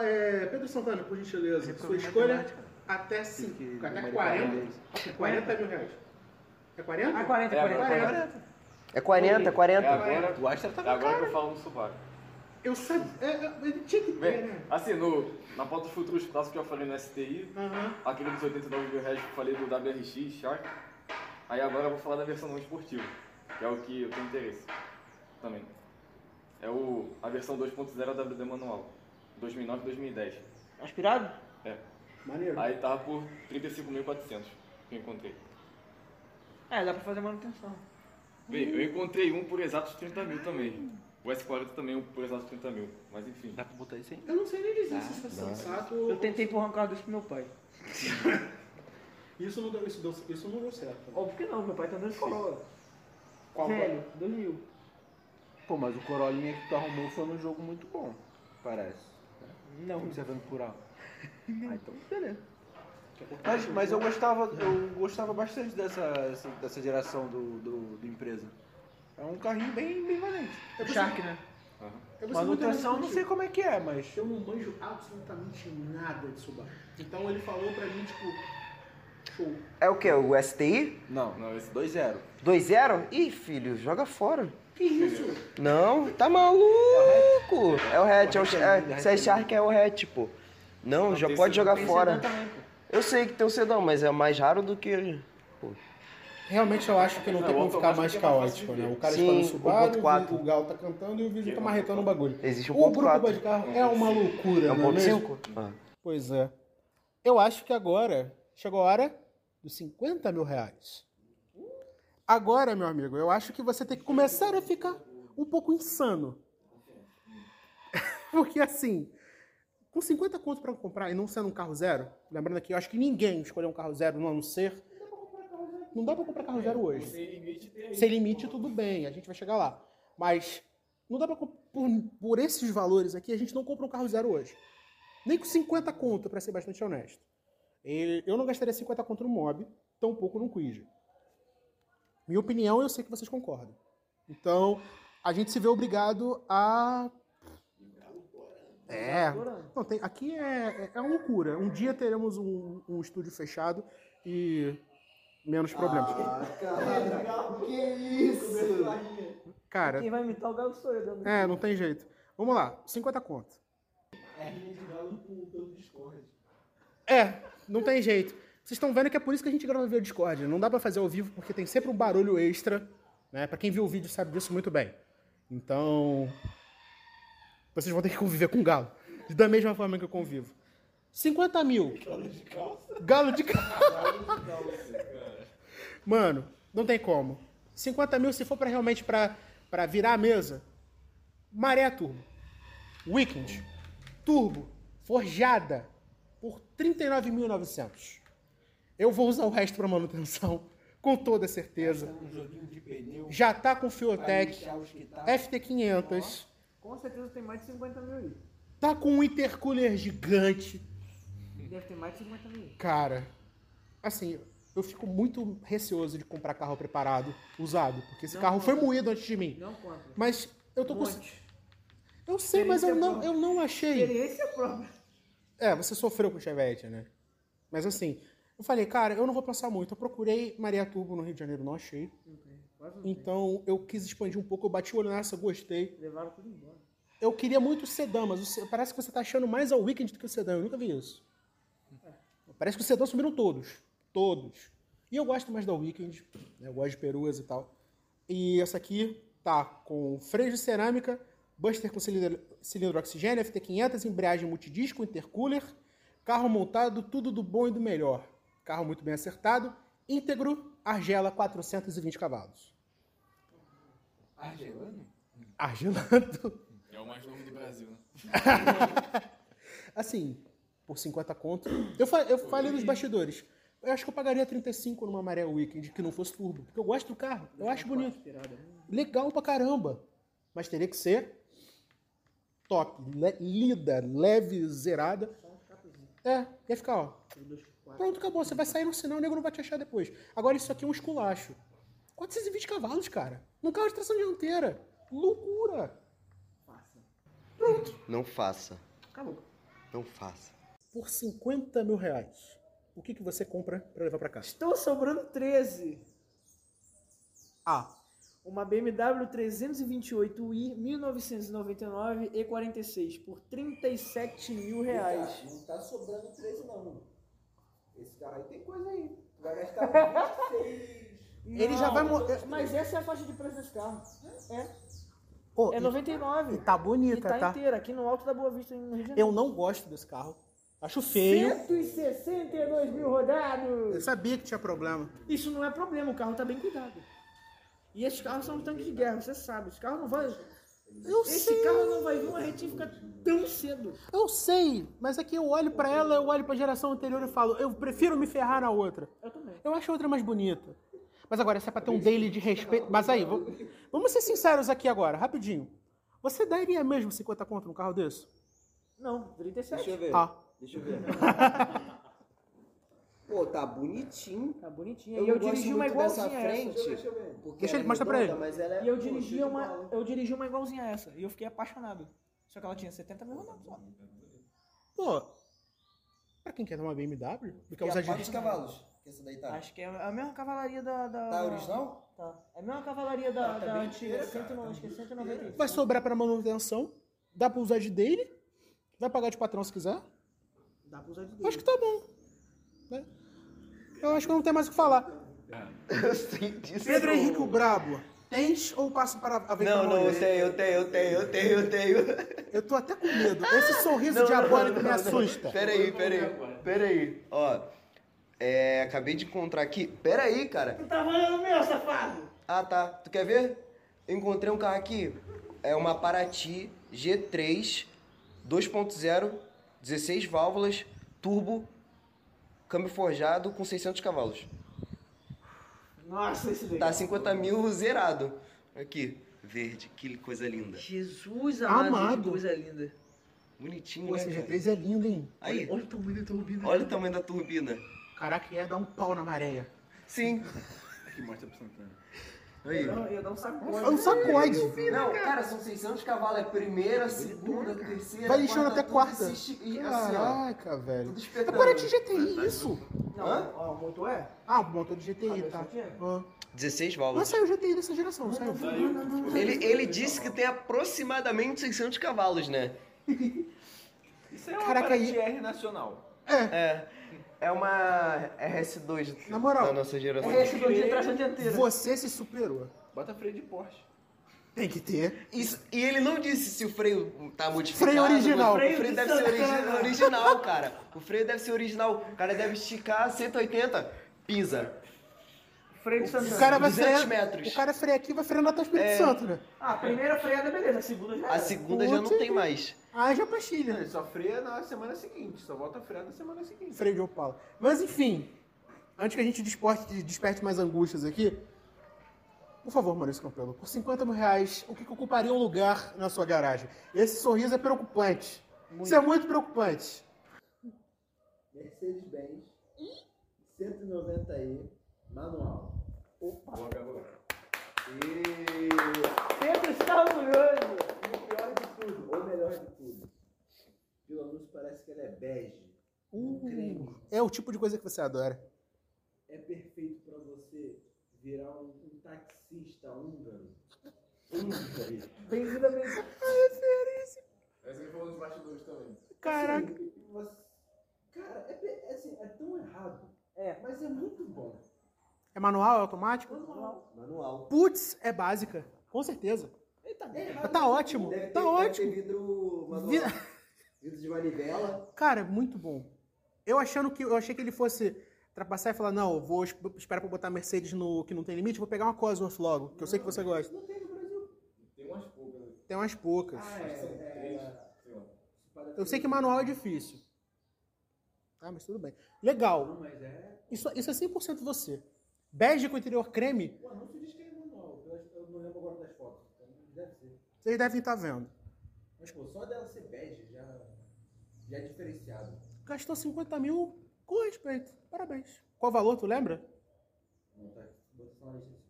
É, Pedro Santana, por gentileza, Reprova sua escolha matemática. até Que- 5, que até numerical 40, deles. 40 mil reais. É 40? Ah, 40, É, 40. agora 40. É 40, 40. É agora, O Astra tá é agora que eu falo no Subaru. Eu sabia. É, é, ele tinha que ter, Bem, né? assim, no, na pauta dos futuros passos que eu falei no STI, Aham. aquele dos 89 mil reais que eu falei do WRX, Shark. Aí agora eu vou falar da versão não esportiva, que é o que eu tenho interesse também. É o, a versão 2.0 WD manual, 2009 2010. Aspirado? É. Maneiro. Aí tava por 35.400 que eu encontrei. É, dá pra fazer manutenção. Bem, eu encontrei um por exatos 30 mil também. O S40 também um por exatos 30 mil. Mas enfim. Dá pra botar isso aí? Eu não sei nem dizer se isso é sensato Eu tentei empurrar um carro desse pro meu pai. Isso não deu, isso, deu, isso não deu certo. Óbvio que não, meu pai tá andando de Corolla. Qual Velho, 2000. Pô, mas o Corolinha que tu arrumou foi num jogo muito bom, parece. Não, Observando por alto. Ah, então beleza. Mas, mas eu gostava, eu gostava bastante dessa, essa- dessa geração do, do, do empresa. É um carrinho bem, bem valente. Eu Shark, ser- né? eu vou ser muito Manutenção não sei como é que é, mas. Eu não manjo absolutamente nada de Subaru. Então ele falou pra mim, tipo, show. É o que? O STI? Não, Não, esse 2-0. 2-0? Ih, filho, joga fora. Que isso? Não, tá maluco. É o hatch, é o, é, se é Shark é o hatch, pô. Não, já tem pode jogar fora. também, pô. Eu sei que tem o sedão, mas é mais raro do que. Realmente eu acho que não, Não, tem como o ficar mais é mais caótico, né? O cara Sim, está no o Subaru, ponto quatro. o Gal tá cantando e o vídeo tá marretando o bagulho. Existe o O ponto grupo 4. de carro é uma loucura, É não é mesmo? 1.5? Ah. Pois é. Eu acho que agora chegou a hora dos 50 mil reais. Agora, meu amigo, eu acho que você tem que começar a ficar um pouco insano. Porque assim, com 50 conto para comprar e não sendo um carro zero, lembrando aqui, eu acho que ninguém escolheu um carro zero no ano ser. Não dá pra comprar carro zero hoje. Sem limite Sem limite, tudo bem, a gente vai chegar lá. Mas não dá pra. comp- Por, por esses valores aqui, a gente não compra um carro zero hoje. Nem com 50 conto, pra ser bastante honesto. E Eu não gastaria 50 conto no Mob, tampouco no Quid. Minha opinião, eu sei que vocês concordam. Então, a gente se vê obrigado a. É. Não, tem, aqui é, é, é uma loucura. Um dia teremos um, um estúdio fechado e menos problemas. Que isso? Cara, Quem vai imitar o Galo sou eu. dando- É, não tem jeito. Vamos lá, 50 conto. É, não tem jeito. Vocês estão vendo que é por isso que a gente grava via Discord. Não dá pra fazer ao vivo porque tem sempre um barulho extra, né? Pra quem viu o vídeo sabe disso muito bem. Então, vocês vão ter que conviver com o galo. Da mesma forma que eu convivo. 50 mil. Galo de calça. Galo de calça. Mano, não tem como. 50 mil se for pra realmente pra, pra virar a mesa. Maré Turbo. Weekend. Turbo. Forjada. Por 39.900. Eu vou usar o resto pra manutenção. Com toda certeza. Um pneu. Já tá com Fiotec. tá. FT500. Com certeza tem mais de 50 mil aí. Tá com um intercooler gigante. Deve ter mais de 50 mil. Cara, assim, eu fico muito receoso de comprar carro preparado, usado. Porque esse Não carro foi compra. moído antes de mim. Não conta. Mas eu tô Um com. Eu sei, mas eu não, própria. eu não achei. Experiência própria. É, você sofreu com o Chevette, né? Mas assim, eu falei, cara, eu não vou pensar muito. Eu procurei Maria Turbo no Rio de Janeiro, não achei. Não tem. Então eu quis expandir um pouco, eu bati o olho nessa, gostei. Levaram tudo embora. Eu queria muito o sedã, mas parece que você tá achando mais ao Weekend do que o sedã. Eu nunca vi isso. Parece que o sedã subiram todos. Todos. E eu gosto mais da Weekend. né? Eu gosto de peruas e tal. E essa aqui tá com freio de cerâmica, Buster com cilindro, cilindro oxigênio, FT500, embreagem multidisco, intercooler, carro montado, tudo do bom e do melhor. Carro muito bem acertado, íntegro, Argela 420 cavalos. Argelano? Argelando. É o mais novo do Brasil, né? Assim, por 50 conto. Eu, fa eu falei nos bastidores. Eu acho que eu pagaria 35 numa Maré Weekend que não fosse turbo. Porque eu gosto do carro. Eu acho bonito. Legal pra caramba. Mas teria que ser top. le- lida, leve, zerada. É, ia ficar, ó. Pronto, acabou. Você vai sair no sinal, o nego não vai te achar depois. Agora isso aqui é um esculacho. 420 cavalos, cara. Num carro de tração dianteira. Loucura. Não faça. Acabou. Não faça. Por 50 mil reais, o que, que você compra pra levar pra casa? Estão sobrando 13. A. Uma BMW 328i 1999 E46 por 37 mil reais. Não tá sobrando 13 não. Esse carro aí tem coisa aí. Tu vai gastar 26. Ele já vai morrer. Mas essa é a faixa de preço desse carro. É. Pô, É e- 99. E tá E bonita, tá tá? inteira, aqui no alto da Boa Vista, no Rio de Janeiro. Eu não gosto desse carro. Acho feio. 162 mil rodados. Eu sabia que tinha problema. Isso não é problema, o carro tá bem cuidado. E esses carros são tanques de guerra, você sabe. Esse carro não vai. Eu Esse sei. carro não vai vir uma retífica tão cedo. Eu sei, mas aqui eu olho pra ela, eu olho pra geração anterior e falo, eu prefiro me ferrar na outra. Eu também. Eu acho a outra mais bonita. Mas agora, se é pra ter um daily de respeito. Mas aí, vamos- vamos ser sinceros aqui agora, rapidinho. Você daria mesmo 50 conto num carro desse? Não, 37. Deixa eu ver. Ah. Deixa eu ver. Pô, tá bonitinho. Tá bonitinha. Eu e eu dirigi uma igualzinha a essa. frente. Porque Deixa ela ele- é mostra pra ele. Mas ela é, E eu dirigi uma, eu dirigi uma igualzinha a essa. E eu fiquei apaixonado. Só que ela tinha 70 mil rodados só. Pô, pra quem quer uma BMW, do que usar de... quantos cavalos que essa daí tá? Acho que é a mesma cavalaria da. da Tá original? Tá. É a mesma cavalaria da, da antiga. 109, acho que é 190. Vai sobrar pra manutenção, dá pra usar de daily, vai pagar de patrão se quiser. Dá pra usar de Eu acho que tá bom. né? Eu acho que não tem mais o que falar. Eu sei disso. Pedro Henrique o Brabo, tens ou passo para a vez Não, não, eu tenho, eu tenho, eu tenho, eu tenho, eu tenho. Eu tô até com medo. Esse sorriso diabólico me assusta. Pera aí, pera aí, pera aí. Ó, é, acabei de encontrar aqui. Pera aí, cara. Tá falando meu, safado! Ah, tá. Tu quer ver? Eu encontrei um carro aqui. É uma Paraty G3 2.0, 16 válvulas, turbo, câmbio forjado com 600 cavalos. Nossa, esse daí. Tá 50 mil zerado. Aqui, verde, que coisa linda. Jesus amado, Amado. que coisa linda. Bonitinho, Pô, né? esse cara? G3 é lindo, hein? Aí, Olha o tamanho da turbina. olha o tamanho da turbina. Caraca, ia dar um pau na maré. Sim. Aqui mostra pro Santana. Aí. Não, ia dar um sacode. É um sacode. Não, cara, são 600 cavalos. É primeira, segunda, terceira. Vai lixando até quarta. e assim, ó. Caraca, velho. É de GTI isso. Não, Hã? ó, o motor é? Ah, o motor de GTI, Ah, tá. mas tinha? Ah. 16 Não válvulas. saiu GTI dessa geração, saiu. Ele, ele disse que tem aproximadamente 600 cavalos, né? Isso é uma Caraca, Caraca, aí- R nacional. É. É uma RS2 Na moral, da nossa geração. É esse dois de tração dianteira. Você se superou. Bota freio de Porsche. Tem que ter. Isso, e ele não disse se o freio tá modificado. Freio original. O freio, Freio de deve ser origi- original, cara. O freio deve ser original. O cara deve esticar 180, pisa. Freio de O Santana. cara vai 200 frear. metros. O cara freia aqui e vai freando até o Espírito É. Santo, né? Ah, a primeira freada, beleza. A segunda já A é. segunda já não tem mais. Ah, já pastilha. Ele só freia na semana seguinte, só volta a frear na semana seguinte. Freio de Opala. Mas enfim, antes que a gente desporte, desperte mais angústias aqui, por favor, Maurício Campelo, por 50 mil reais, o que, que ocuparia um lugar na sua garagem? Esse sorriso é preocupante. Isso é muito preocupante. Mercedes-Benz 190e manual. Está orgulhoso. E o pior ou melhor de tudo, pelo menos parece que ela é bege. Um creme. É o tipo de coisa que você adora. É perfeito para você virar um, um taxista húngaro. Húngaro. Bem-vindo a bem Essa aí falou dos bastidores também. Caraca. Assim, você- Cara, é, é assim, é tão errado, É. mas é muito bom. É manual, é automático? Manual. Manual. Putz, é básica. Com certeza. É errado. Tá ótimo. Deve ter, Tá deve ótimo. ter vidro. Vi- Vidro de manivela. Cara, muito bom. Eu achando que eu achei que ele fosse trapassar e falar, não, eu vou es- esperar pra botar Mercedes no que não tem limite, vou pegar uma Cosworth logo, que eu sei que você gosta. Não tem no Brasil. Tem umas poucas, né? Tem umas poucas. Ah, é. é, é Eu sei que manual é difícil. Ah, mas tudo bem. Legal. Não, mas é. Isso, isso é 100% você. Bege com interior creme, O anúncio diz que é manual. Eu, acho- eu não lembro agora das fotos. Então deve ser. Vocês devem estar vendo. Mas, pô, só dela ser bege já, já é diferenciado. Gastou 50 mil com respeito. Parabéns. Qual o valor, tu lembra? Não, tá.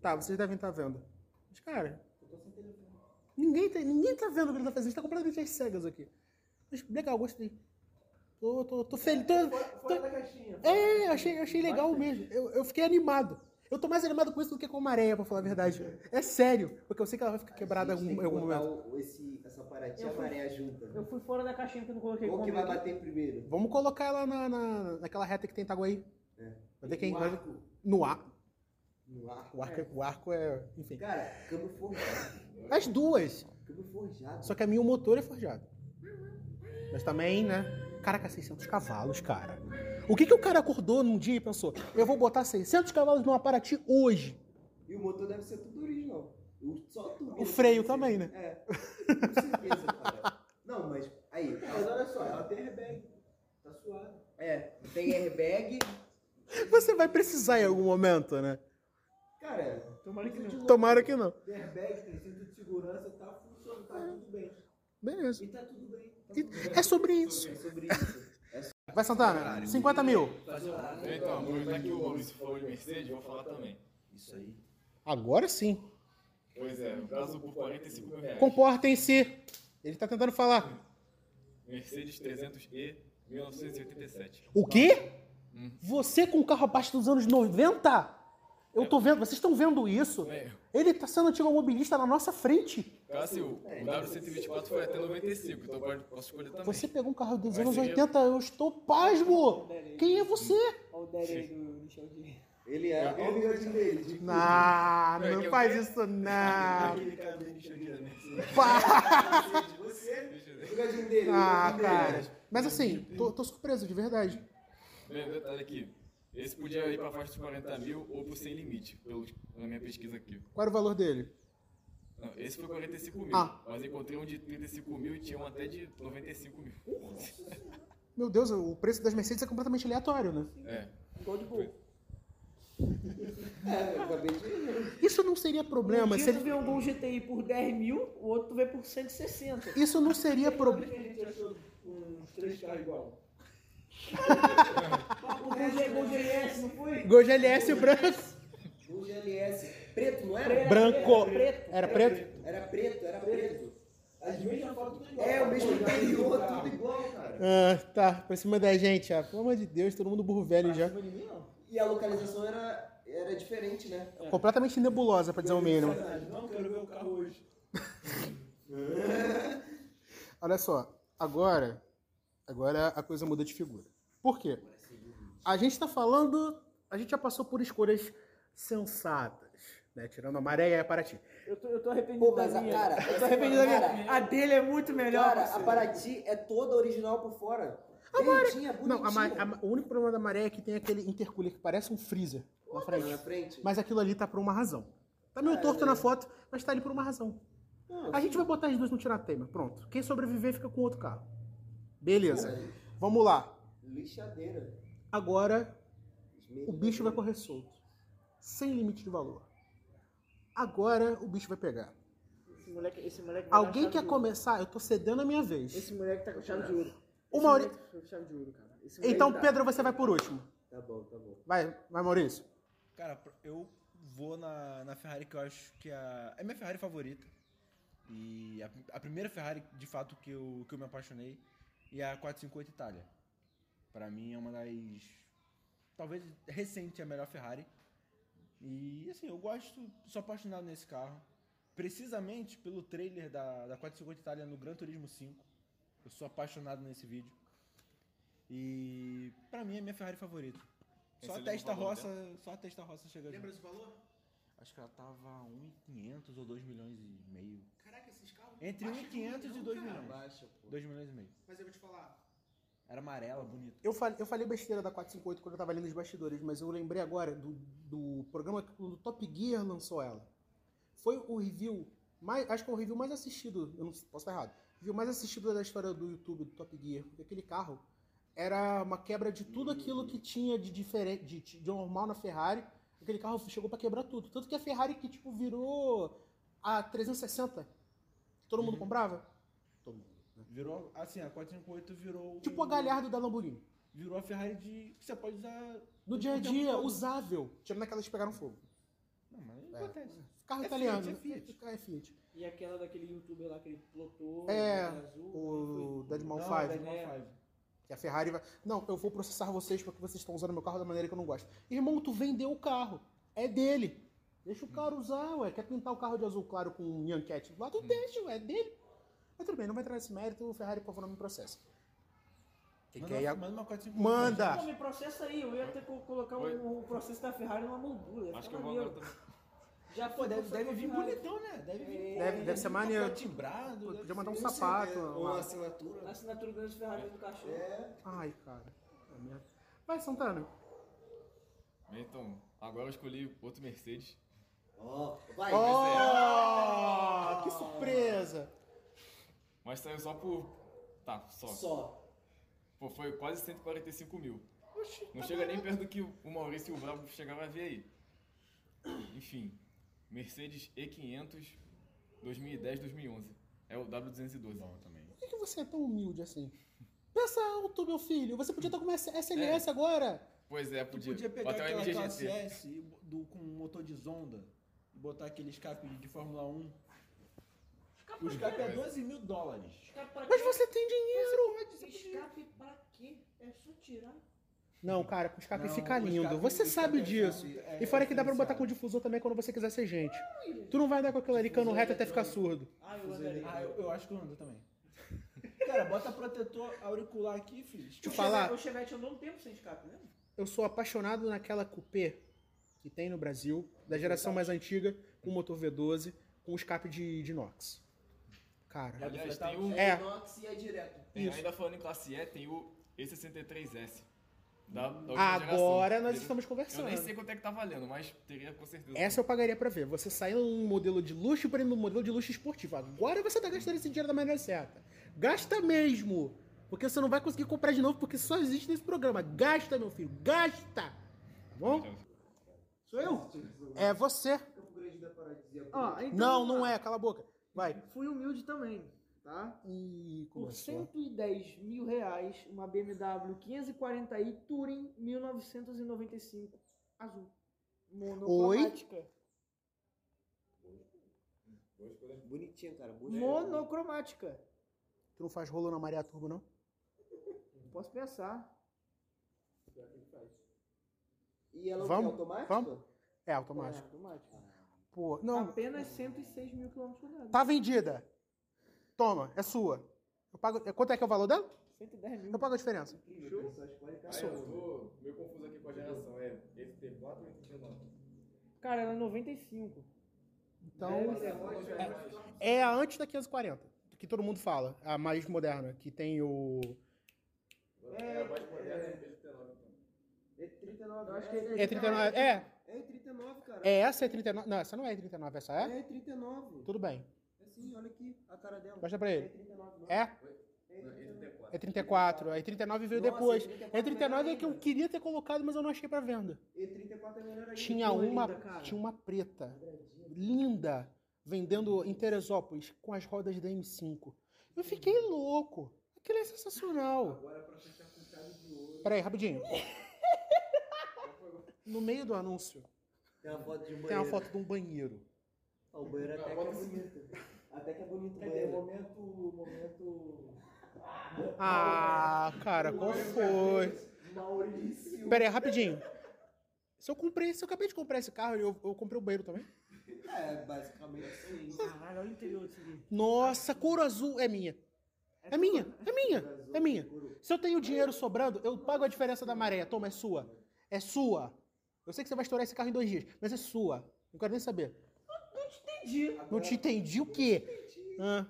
Tá, vocês devem estar vendo. Mas, cara, Eu tô sem telefone. ninguém tá, ninguém tá vendo o que ele tá fazendo. A gente tá completamente às cegas aqui. Mas, legal, gostei. Tô, tô, tô feliz. Tô, tô- caixinha. É, achei, achei legal mesmo. Eu, eu fiquei animado. Eu tô mais animado com isso do que com a Maréia, pra falar a verdade. É sério, porque eu sei que ela vai ficar quebrada em algum, tem em que algum momento. o- esse, essa fui- maré junta. Eu fui fora da caixinha que eu não coloquei Qual que vai bater primeiro? Vamos colocar ela na, na- naquela reta que tem Itaguaí. É. Vai ver quem No arco. No ar. No arco. O arco, é. o arco é. Enfim. Cara, câmbio forjado. As duas. Câmbio forjado. Só que a minha o motor é forjado. Mas também, né? Caraca, 600 cavalos, cara. O que, que o cara acordou num dia e pensou? Eu vou botar 600 cavalos numa Paraty hoje. E o motor deve ser tudo original. O, só tudo. O freio também, né? É. Com certeza, cara. Não, mas aí. Mas olha só, ela tem airbag. Tá suave. É, tem airbag. Você vai precisar em algum momento, né? Cara, Tomara que não. Tomara que não. tem airbag, tem cinto de segurança, tá funcionando, tá tudo bem. Beleza. E tá tudo bem. Tá tudo bem. é sobre isso. É sobre isso. É Vai, Santana. 50 mil. Então, aproveitar que o Maurício falou de Mercedes, vou falar também. isso aí. Agora sim. Pois é, o caso por 45 mil reais. Comportem-se. Ele tá tentando falar. Mercedes 300E 1987. O quê? Você com o carro abaixo dos anos 90? Eu tô vendo, vocês estão vendo isso? É. Ele tá sendo automobilista na nossa frente. Cássio, o W124 foi até 95, então pode, posso escolher também. Você pegou um carro dos anos ser 80, eu estou pasmo. Quem é você? Olha o aí do Michel de... Ele é. Olha o bigodinho dele. de- Não, É não faz isso não. Aquele cabelo de Mercedes. Pá. Você? O dele. Ah, cara. Mas assim, tô, tô surpreso, de verdade. Bem, detalhe aqui. Esse podia ir pra faixa dos 40 mil ou pro sem limite, pelo, na minha pesquisa aqui. Qual era o valor dele? Não, esse foi 45 mil, Ah. mas encontrei um de 35 mil e tinha um até de 95 mil. Meu Deus, o preço das Mercedes é completamente aleatório, né? É. Igual de boa. É, eu acabei de. Isso não seria problema um se dia tu ele... vê um Gol GTI por 10 mil, o outro tu vê por 160. Isso não seria problema. a gente achou uns três carros igual. O Gol Gol GLS, não foi? Gol GLS branco. O GLS. Preto, não era? Branco. preto. Era preto? Era preto, era preto. As mesmas fotos tudo igual. É, o mesmo interior, tudo igual, cara. Ah, tá. Pra cima da gente, ah. Pelo amor de Deus, todo mundo burro velho já. E a localização era, era diferente, né? Completamente nebulosa, pra dizer o mínimo. Não quero ver o carro hoje. Olha só, agora, agora a coisa muda de figura. Por quê? A gente tá falando, a gente já passou por escolhas sensatas, né? Tirando a maré e a Paraty. Eu tô, eu tô arrependido Pô, mas da a minha. cara, eu tô arrependido da minha. cara- A dele é muito melhor. Cara, a. Paraty é toda original por fora. A maré... Não, a a o único problema da maré é que tem aquele intercooler que parece um freezer na frente. Na frente. Mas aquilo ali tá por uma razão. Tá meio torto na foto, mas tá ali por uma razão. A gente vai botar as duas no tiratema. Pronto. Quem sobreviver fica com outro carro. Beleza. Vamos lá. Lixadeira. Agora o bicho vai correr solto. Sem limite de valor. Agora o bicho vai pegar. Esse moleque, esse moleque Alguém quer começar? Eu tô cedendo a minha vez. Esse moleque tá com chave de ouro. O Mauri- tá de ouro, cara. Então, tá- Pedro, você vai por último. Tá bom, tá bom. Vai, vai, Maurício. Cara, eu vou na, na Ferrari que eu acho que é a, é minha Ferrari favorita. E a, a primeira Ferrari, de fato, que eu, que eu me apaixonei, e é a 458 Itália. Pra mim é uma das. Talvez recente a melhor Ferrari. E assim, eu gosto, sou apaixonado nesse carro. Precisamente pelo trailer da, da 458 Itália no Gran Turismo 5. Eu sou apaixonado nesse vídeo. E pra mim é minha Ferrari favorita. Só a lembra testa valor roça, só a testa roça chega junto. esse valor? Acho que ela tava 1,500 ou 2 milhões e meio. Caraca, esses carros. Entre 1,500 e 2 milhões. Baixa, pô. 2 milhões e meio. Mas eu vou te falar. Era amarela, bonita. Eu falei, eu falei besteira da 458 quando eu tava lendo os bastidores, mas eu lembrei agora do, do programa que o Top Gear lançou ela. Foi o review mais. Acho que é o review mais assistido. Eu não posso estar errado. Review mais assistido da história do YouTube do Top Gear. Porque aquele carro era uma quebra de tudo aquilo que tinha de diferente, de, de normal na Ferrari. Aquele carro chegou pra quebrar tudo. Tanto que a Ferrari que tipo virou a 360. que Todo mundo comprava? Todo mundo. Né? Virou, assim, a 458 virou. Tipo a o- Galhardo da Lamborghini. Virou a Ferrari de. que você pode usar. No dia a dia, usável. Tirando aquelas que pegaram fogo. Não, mas É. acontece. Carro É italiano. Fiat, é Fiat. Carro é Fiat. E aquela daquele youtuber lá que ele plotou. É, azul, o foi- Deadmau Não, 5. Deadmau É. 5. Que a Ferrari vai. Não, eu vou processar vocês porque vocês estão usando meu carro da maneira que eu não gosto. Irmão, tu vendeu o carro. É dele. Deixa o cara usar, ué. Quer pintar o carro de azul claro com um Cat lá? Tu deixa, ué. É dele. Mas tudo bem, não vai entrar nesse mérito. O Ferrari, por favor, não me processa. Que que Manda, é? uma- manda uma 458. Manda! Pô, me processa aí, eu ia ter que colocar o, o processo da Ferrari numa moldura. Acho que eu vou. Já Pô, foi deve, deve vir bonitão, né? Deve vir. Deve, deve ser maneiro. Timbrado. Podia mandar um sapato. Ou uma- uma assinatura. A assinatura das Ferrari do cachorro. É. Ai, cara. É merda. Vai, Santana. Então, agora eu escolhi outro Mercedes. Ó, vai. Oh, que surpresa! Mas saiu só por. Tá, só. Só. Pô, foi quase 145 mil. Não chega nem perto do que o Maurício e o Bravo chegaram a ver aí. Enfim, Mercedes E500 2010-2011. É o W212. Bom também. Por que, que você é tão humilde assim? Pensa alto, meu filho. Você podia estar com uma SLS agora. Pois é, Tu podia. podia pegar aquela classe. S do, com motor de Zonda e botar aquele escape de Fórmula 1. O escape é 12 mil dólares. Escape Mas você tem dinheiro. Escape pra quê? É só tirar. Não, cara, com escape Não, fica o lindo. escape- você o sabe escape é disso. é- e fora que dá pra botar diferenciado. com difusor também quando você quiser ser gente. Tu não vai andar com aquilo ali cano reto até ficar surdo. Ah, eu andaria. Ah, eu, eu acho que eu ando também. Cara, bota protetor auricular aqui, filho. Deixa eu O falar. O Chevette andou um tempo sem escape, né? Eu sou apaixonado naquela coupé que tem no Brasil, da geração mais antiga, com motor V12, com escape de, de inox. Cara, Aliás, Tá- tem o. É. Inox e é direto. tem- Isso. ainda falando em classe E, tem o E63S. Da, da agora geração. nós estamos Eu conversando. nem sei quanto é que tá valendo, mas teria com certeza. Essa eu pagaria pra ver. Você saindo num modelo de luxo para ir num modelo de luxo esportivo. Agora você tá gastando esse dinheiro da maneira certa. Gasta mesmo. Porque você não vai conseguir comprar de novo, porque só existe nesse programa. Gasta, meu filho. Gasta. Tá bom? Sou eu? É você. Ah, então, Não, não é. Cala a boca. Vai. Fui humilde também, tá? Ih, Por começou. 110 mil reais, uma BMW 540i Touring 1995 azul. Monocromática. Bonitinha, cara. Monocromática. Tu não faz rolo na Maria Turbo, não? Posso pensar. E ela Vamos? é automática? Vamos? É É, automático. automática. Pô, não. Apenas 106 mil quilômetros rodados. Tá vendida. Toma, é sua. Eu pago. Quanto é que é o valor dela? 110 mil. Eu pago a diferença. Só escolhe cara. Aí eu tô meio confuso aqui com a geração. É FT4 ou FT9? Cara, ela é 95. Então. É, É a antes da 540, que todo mundo fala. A mais moderna, que tem o. É, a mais moderna e39, eu acho que é é 39. É. É E39, cara. É essa é 39. Não, essa não é E39, essa é? É E39. Tudo bem. É sim, olha aqui a cara dela. Mostra pra ele. É 39, é? É 34. Aí 39 veio Nossa, depois. E39, E39 é que eu queria ter colocado, mas eu não achei pra venda. E34 é melhor ainda. Tinha uma, linda, tinha uma preta, linda, vendendo em Teresópolis, com as rodas da M5. Eu fiquei louco. Aquilo é sensacional. Agora pra fechar com chave de ouro. Peraí, rapidinho. No meio do anúncio, Tem uma foto de um banheiro. tem uma foto de um banheiro. Ó, o banheiro até que é bonito. Até que é bonito o banheiro. Momento, momento... Ah, cara, qual foi? Maurício. Peraí, rapidinho. Se eu comprei, se eu acabei de comprar esse carro, eu, eu comprei o banheiro também. É, basicamente sim. Caralho, olha o interior disso aqui. Nossa, couro azul é minha. É minha, é minha, é minha. Se eu tenho dinheiro sobrando, eu pago a diferença da maré. Toma, é sua. É sua. Eu sei que você vai estourar esse carro em dois dias, mas é sua. Não quero nem saber. Entendi. Não te entendi o quê? Ah,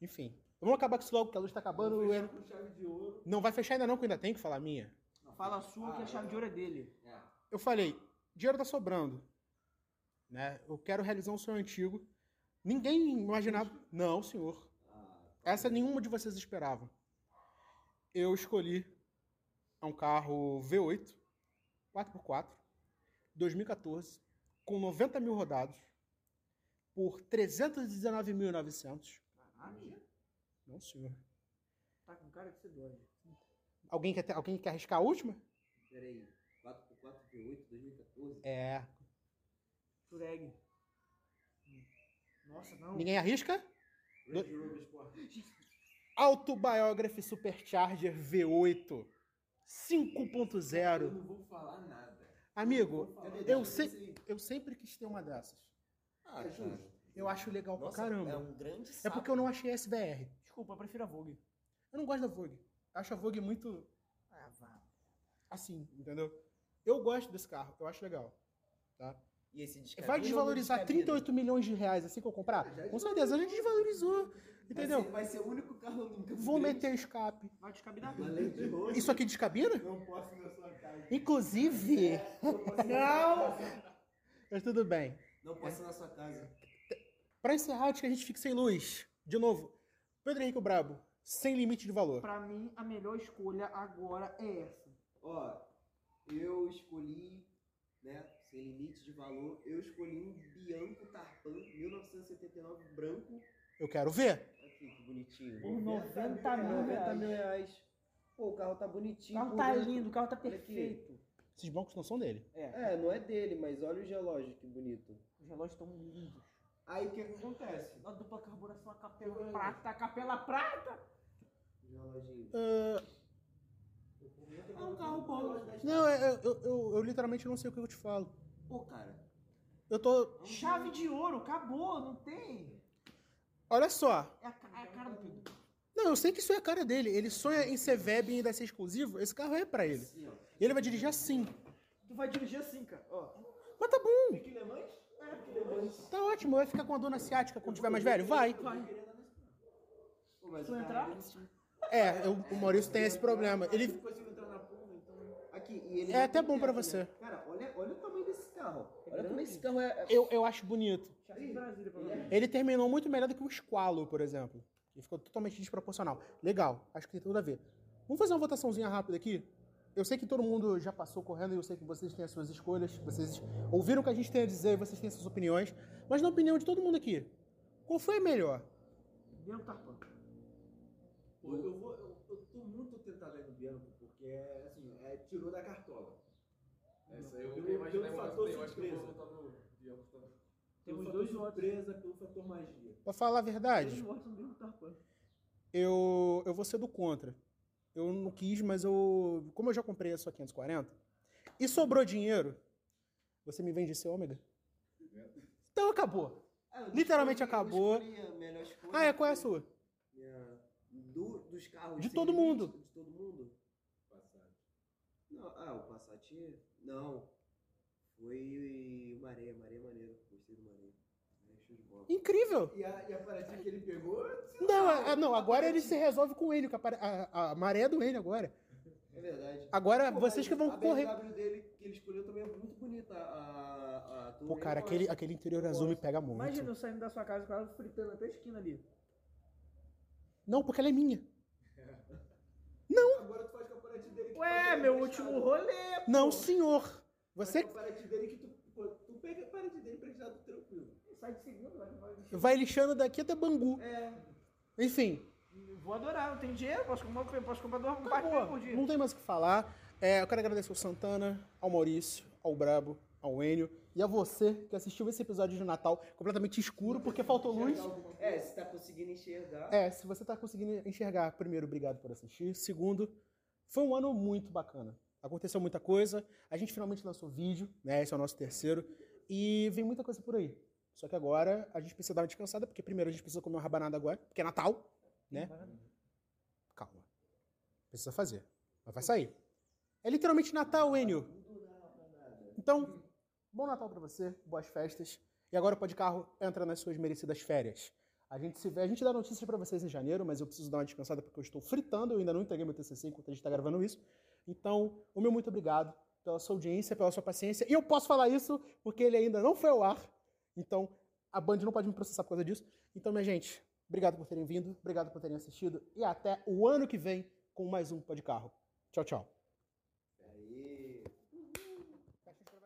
enfim. Vamos acabar com isso logo, porque a luz tá acabando. eu- Com chave de ouro. Não vai fechar ainda não, que eu ainda tenho que falar minha. Fala a sua que a chave de ouro é dele. Eu falei, dinheiro tá sobrando. Né? Eu quero realizar um sonho antigo. Ninguém imaginava. Não, senhor. Essa nenhuma de vocês esperava. Eu escolhi um carro V8, 4x4, 2014, com 90 mil rodados, por 319.900. Caralho. Não, senhor. Tá com cara que você dói. Alguém quer, ter- alguém quer arriscar a última? Pera aí. 4x4 V8 2014. É. Tureg. Nossa, não. Ninguém arrisca? Range Rover Sport. Autobiography Supercharger V8 5.0. não vou falar nada. Amigo, eu, se- eu sempre quis ter uma dessas. Ah, cara. Eu acho legal Nossa, pra caramba. é um grande É porque eu não achei SVR. Desculpa, eu prefiro a Vogue. Eu não gosto da Vogue. Acho a Vogue muito Ah, vá. assim, entendeu? Eu gosto desse carro, eu acho legal. Tá? E esse descabina Vai desvalorizar descabina? 38 milhões de reais assim que eu comprar? Com certeza, a gente desvalorizou. Vai Entendeu? ser, vai ser o único carro nunca Vou meter escape. Vai descabinar. De. Isso aqui descabina? Não posso na sua casa. Inclusive. Não! Mas tudo bem. Não posso na sua casa. Pra encerrar, antes que a gente fique sem luz, de novo, Pedro Henrique o Brabo, sem limite de valor. Pra mim, a melhor escolha agora é essa. Ó, eu escolhi, né, sem limite de valor, eu escolhi um Bianco Tarpan 1979 branco. Eu quero ver. Aqui, que bonitinho. Por 90 mil 90 reais. mil reais. Pô, o carro tá O bonitinho. carro por tá dentro. lindo, o carro tá perfeito. Esses bancos não são dele. É, É, não é dele, mas olha o relógio, que bonito. os relógios estão lindos. Aí o que, que acontece? A dupla carburação, a capela prata, a capela prata. O. Ah, É um carro bom. não, é- eu, eu, eu- eu literalmente não sei o que eu te falo. Pô, cara. Eu tô. Chave de ouro, acabou, não tem. Olha só. É a, ca- é a cara do Pedro. Não, eu sei que isso é a cara dele. Ele sonha em ser web e ainda ser exclusivo. Esse carro é pra ele. E ele vai dirigir assim. Tu vai dirigir assim, cara. Ó. Mas tá bom. É. Tá ótimo. Vai ficar com a dona asiática quando tiver mais velho? Vai. Tu o carro entrar? é. É, eu- o Maurício tem esse problema. Ele. Eu consigo entrar na curva, então... Aqui, e ele É até bom pra teto, você. né? Cara, olha, olha o tamanho desse carro. Olha como esse carro é... Eu, eu acho bonito. Ele terminou muito melhor do que o Squalo, por exemplo. Que ficou totalmente desproporcional. Legal, acho que tem tudo a ver. Vamos fazer uma votaçãozinha rápida aqui? eu sei que todo mundo já passou correndo e eu sei que vocês têm as suas escolhas, vocês ouviram o que a gente tem a dizer, vocês têm suas opiniões, mas na opinião de todo mundo aqui, qual foi a melhor? Bianco Tarpan. Pô, eu, vou, eu, eu tô muito tentado aí no Bianco, porque é é, tirou da cartola. Essa aí eu Pelo- nunca imaginei pelo fator. Eu surpresa. no. Temos dois fator votos. surpresa, pelo fator magia. Pra falar a verdade, Tarpan. eu, eu vou ser do contra. Eu não quis, mas eu. Como eu já comprei a sua 540 e sobrou dinheiro, você me vende esse ômega? Então acabou. Ah, Literalmente escolhi- acabou. escolhi a melhor escolha Ah, é? Qual é a sua? minha- do- dos carros De todo mundo. De todo mundo? Não, ah, o Passat? Não. Foi o Maré, Maré maneiro. Gostei do Maré. É. Incrível! E a, e a paradinha que ele pegou? Não, lá, é- não, agora ele se resolve com ele, com a, a- a maré é do Enio agora. É verdade. Agora Pô, vocês que vão a correr. BMW dele que ele escolheu também é muito bonita. A, a, a Pô, cara, aquele, aquele interior azul me pega muito. Imagina eu saindo da sua casa com ela fritando até a esquina ali. Não, porque ela é minha. Agora tu faz Ué, meu último rolê, pô. Não, senhor. Você com a Paraty dele que tu, tu pega a Paraty dele emprestado tranquilo. Sai de segundo, vai, vai. vai lixando daqui até Bangu. É, Enfim, vou adorar, não tenho dinheiro, posso comprar, posso comprar dois, um acabou. par por dia. Não tem mais o que falar. É, eu quero agradecer ao Santana, ao Maurício, ao Brabo, ao Enio e a você que assistiu esse episódio de Natal completamente escuro porque faltou luz. É, se tá conseguindo enxergar. É, se você tá conseguindo enxergar, primeiro, obrigado por assistir. Segundo, foi um ano muito bacana. Aconteceu muita coisa. A gente finalmente lançou vídeo, né? Esse é o nosso terceiro. E vem muita coisa por aí. Só que agora a gente precisa dar uma descansada, porque primeiro a gente precisa comer uma rabanada agora, porque é Natal, né? Calma. Precisa fazer. Mas vai sair. É literalmente Natal, Enio. Então, bom Natal pra você, boas festas. E agora Pode Carro entra nas suas merecidas férias. A gente se vê, a gente dá notícias pra vocês em janeiro, mas eu preciso dar uma descansada porque eu estou fritando, eu ainda não entreguei meu TCC enquanto a gente tá gravando isso. Então, o meu muito obrigado pela sua audiência, pela sua paciência. E eu posso falar isso porque ele ainda não foi ao ar. Então, a Band não pode me processar por causa disso. Então, minha gente, obrigado por terem vindo, obrigado por terem assistido e até o ano que vem com mais um Pode Carro. Tchau, tchau.